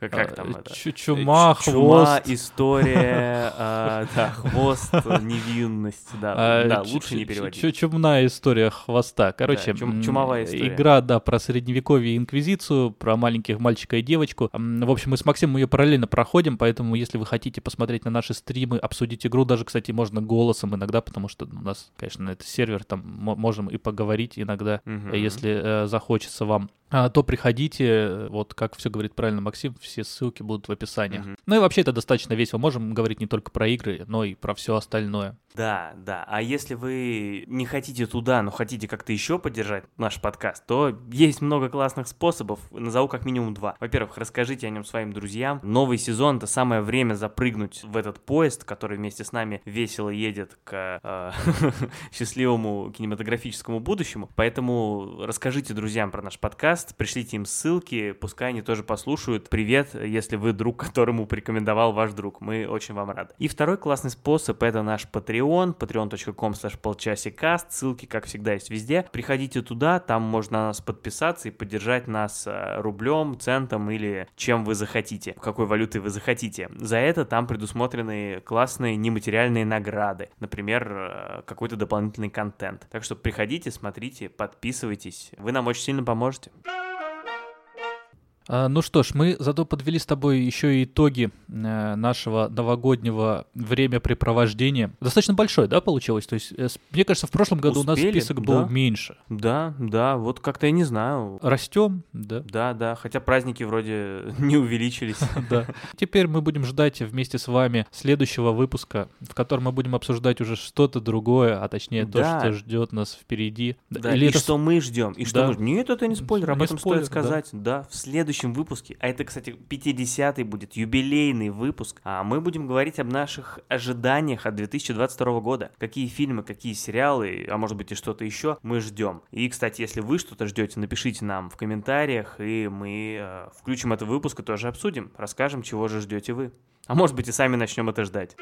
Как, как там А, это? Чума, Э, Чума, хвост. история, а, да, хвост, невинность, да. А, Да, лучше не переводить. Чумная история хвоста. Короче, чумовая история. Игра, да, про средневековье и инквизицию, про маленьких мальчика и девочку. В общем, мы с Максимом ее параллельно проходим, поэтому если вы хотите посмотреть на наши стримы, обсудить игру, даже, кстати, можно голосом иногда, потому что у нас, конечно, это сервер, там мо- можем и поговорить иногда, если э, захочется вам. А, то приходите, вот как все говорит правильно Максим, все ссылки будут в описании. Мгм. Ну и вообще это достаточно весело. Можем говорить не только про игры, но и про все остальное. Да, да. А если вы не хотите туда, но хотите как-то еще поддержать наш подкаст, то есть много классных способов. Назову как минимум два. Во-первых, расскажите о нем своим друзьям. Новый сезон — это самое время запрыгнуть в этот поезд, который вместе с нами весело едет к э, счастливому кинематографическому будущему. Поэтому расскажите друзьям про наш подкаст, пришлите им ссылки, пускай они тоже послушают. Привет, если вы друг, которому порекомендовал ваш друг. Мы очень вам рады. И второй классный способ — это наш Patreon, patreon.com slash полчасикаст. Ссылки, как всегда, есть везде. Приходите туда, там можно на нас подписаться и поддержать нас э, рублем, центом или чем вы захотите, какой валютой вы захотите. За это там предусмотрены классные нематериальные награды, например, э, какой-то дополнительный контент. Так что приходите, смотрите, подписывайтесь. Вы нам очень сильно поможете. А, Ну что ж, мы зато подвели с тобой еще и итоги э, нашего новогоднего времяпрепровождения. Достаточно большой, да, получилось? То есть, э, мне кажется, в прошлом году у нас Успели, список был да. меньше. Да, да, вот как-то я не знаю. Растем, да, Да, да, хотя праздники вроде не увеличились. да. Теперь мы будем ждать вместе с вами следующего выпуска, в котором мы будем обсуждать уже что-то другое, а точнее то, что ждет нас впереди. Да, и что мы ждем, и что мы. Нет, это не спойлер, об этом стоит сказать. Да. в следующем выпуске, а это, кстати, 50-й будет, юбилейный выпуск, а мы будем говорить об наших ожиданиях от 2022 года. Какие фильмы, какие сериалы, а может быть и что-то еще мы ждем. И, кстати, если вы что-то ждете, напишите нам в комментариях, и мы э, включим это в выпуск и тоже обсудим, расскажем, чего же ждете вы. А может быть и сами начнем это ждать.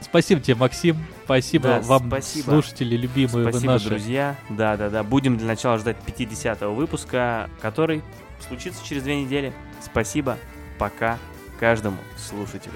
Спасибо тебе, Максим. Спасибо Да, вам, спасибо. слушатели, любимые вы Спасибо, наши. друзья. Да, да, да. Будем для начала ждать 50-го выпуска, который случится через две недели. Спасибо. Пока каждому слушателю.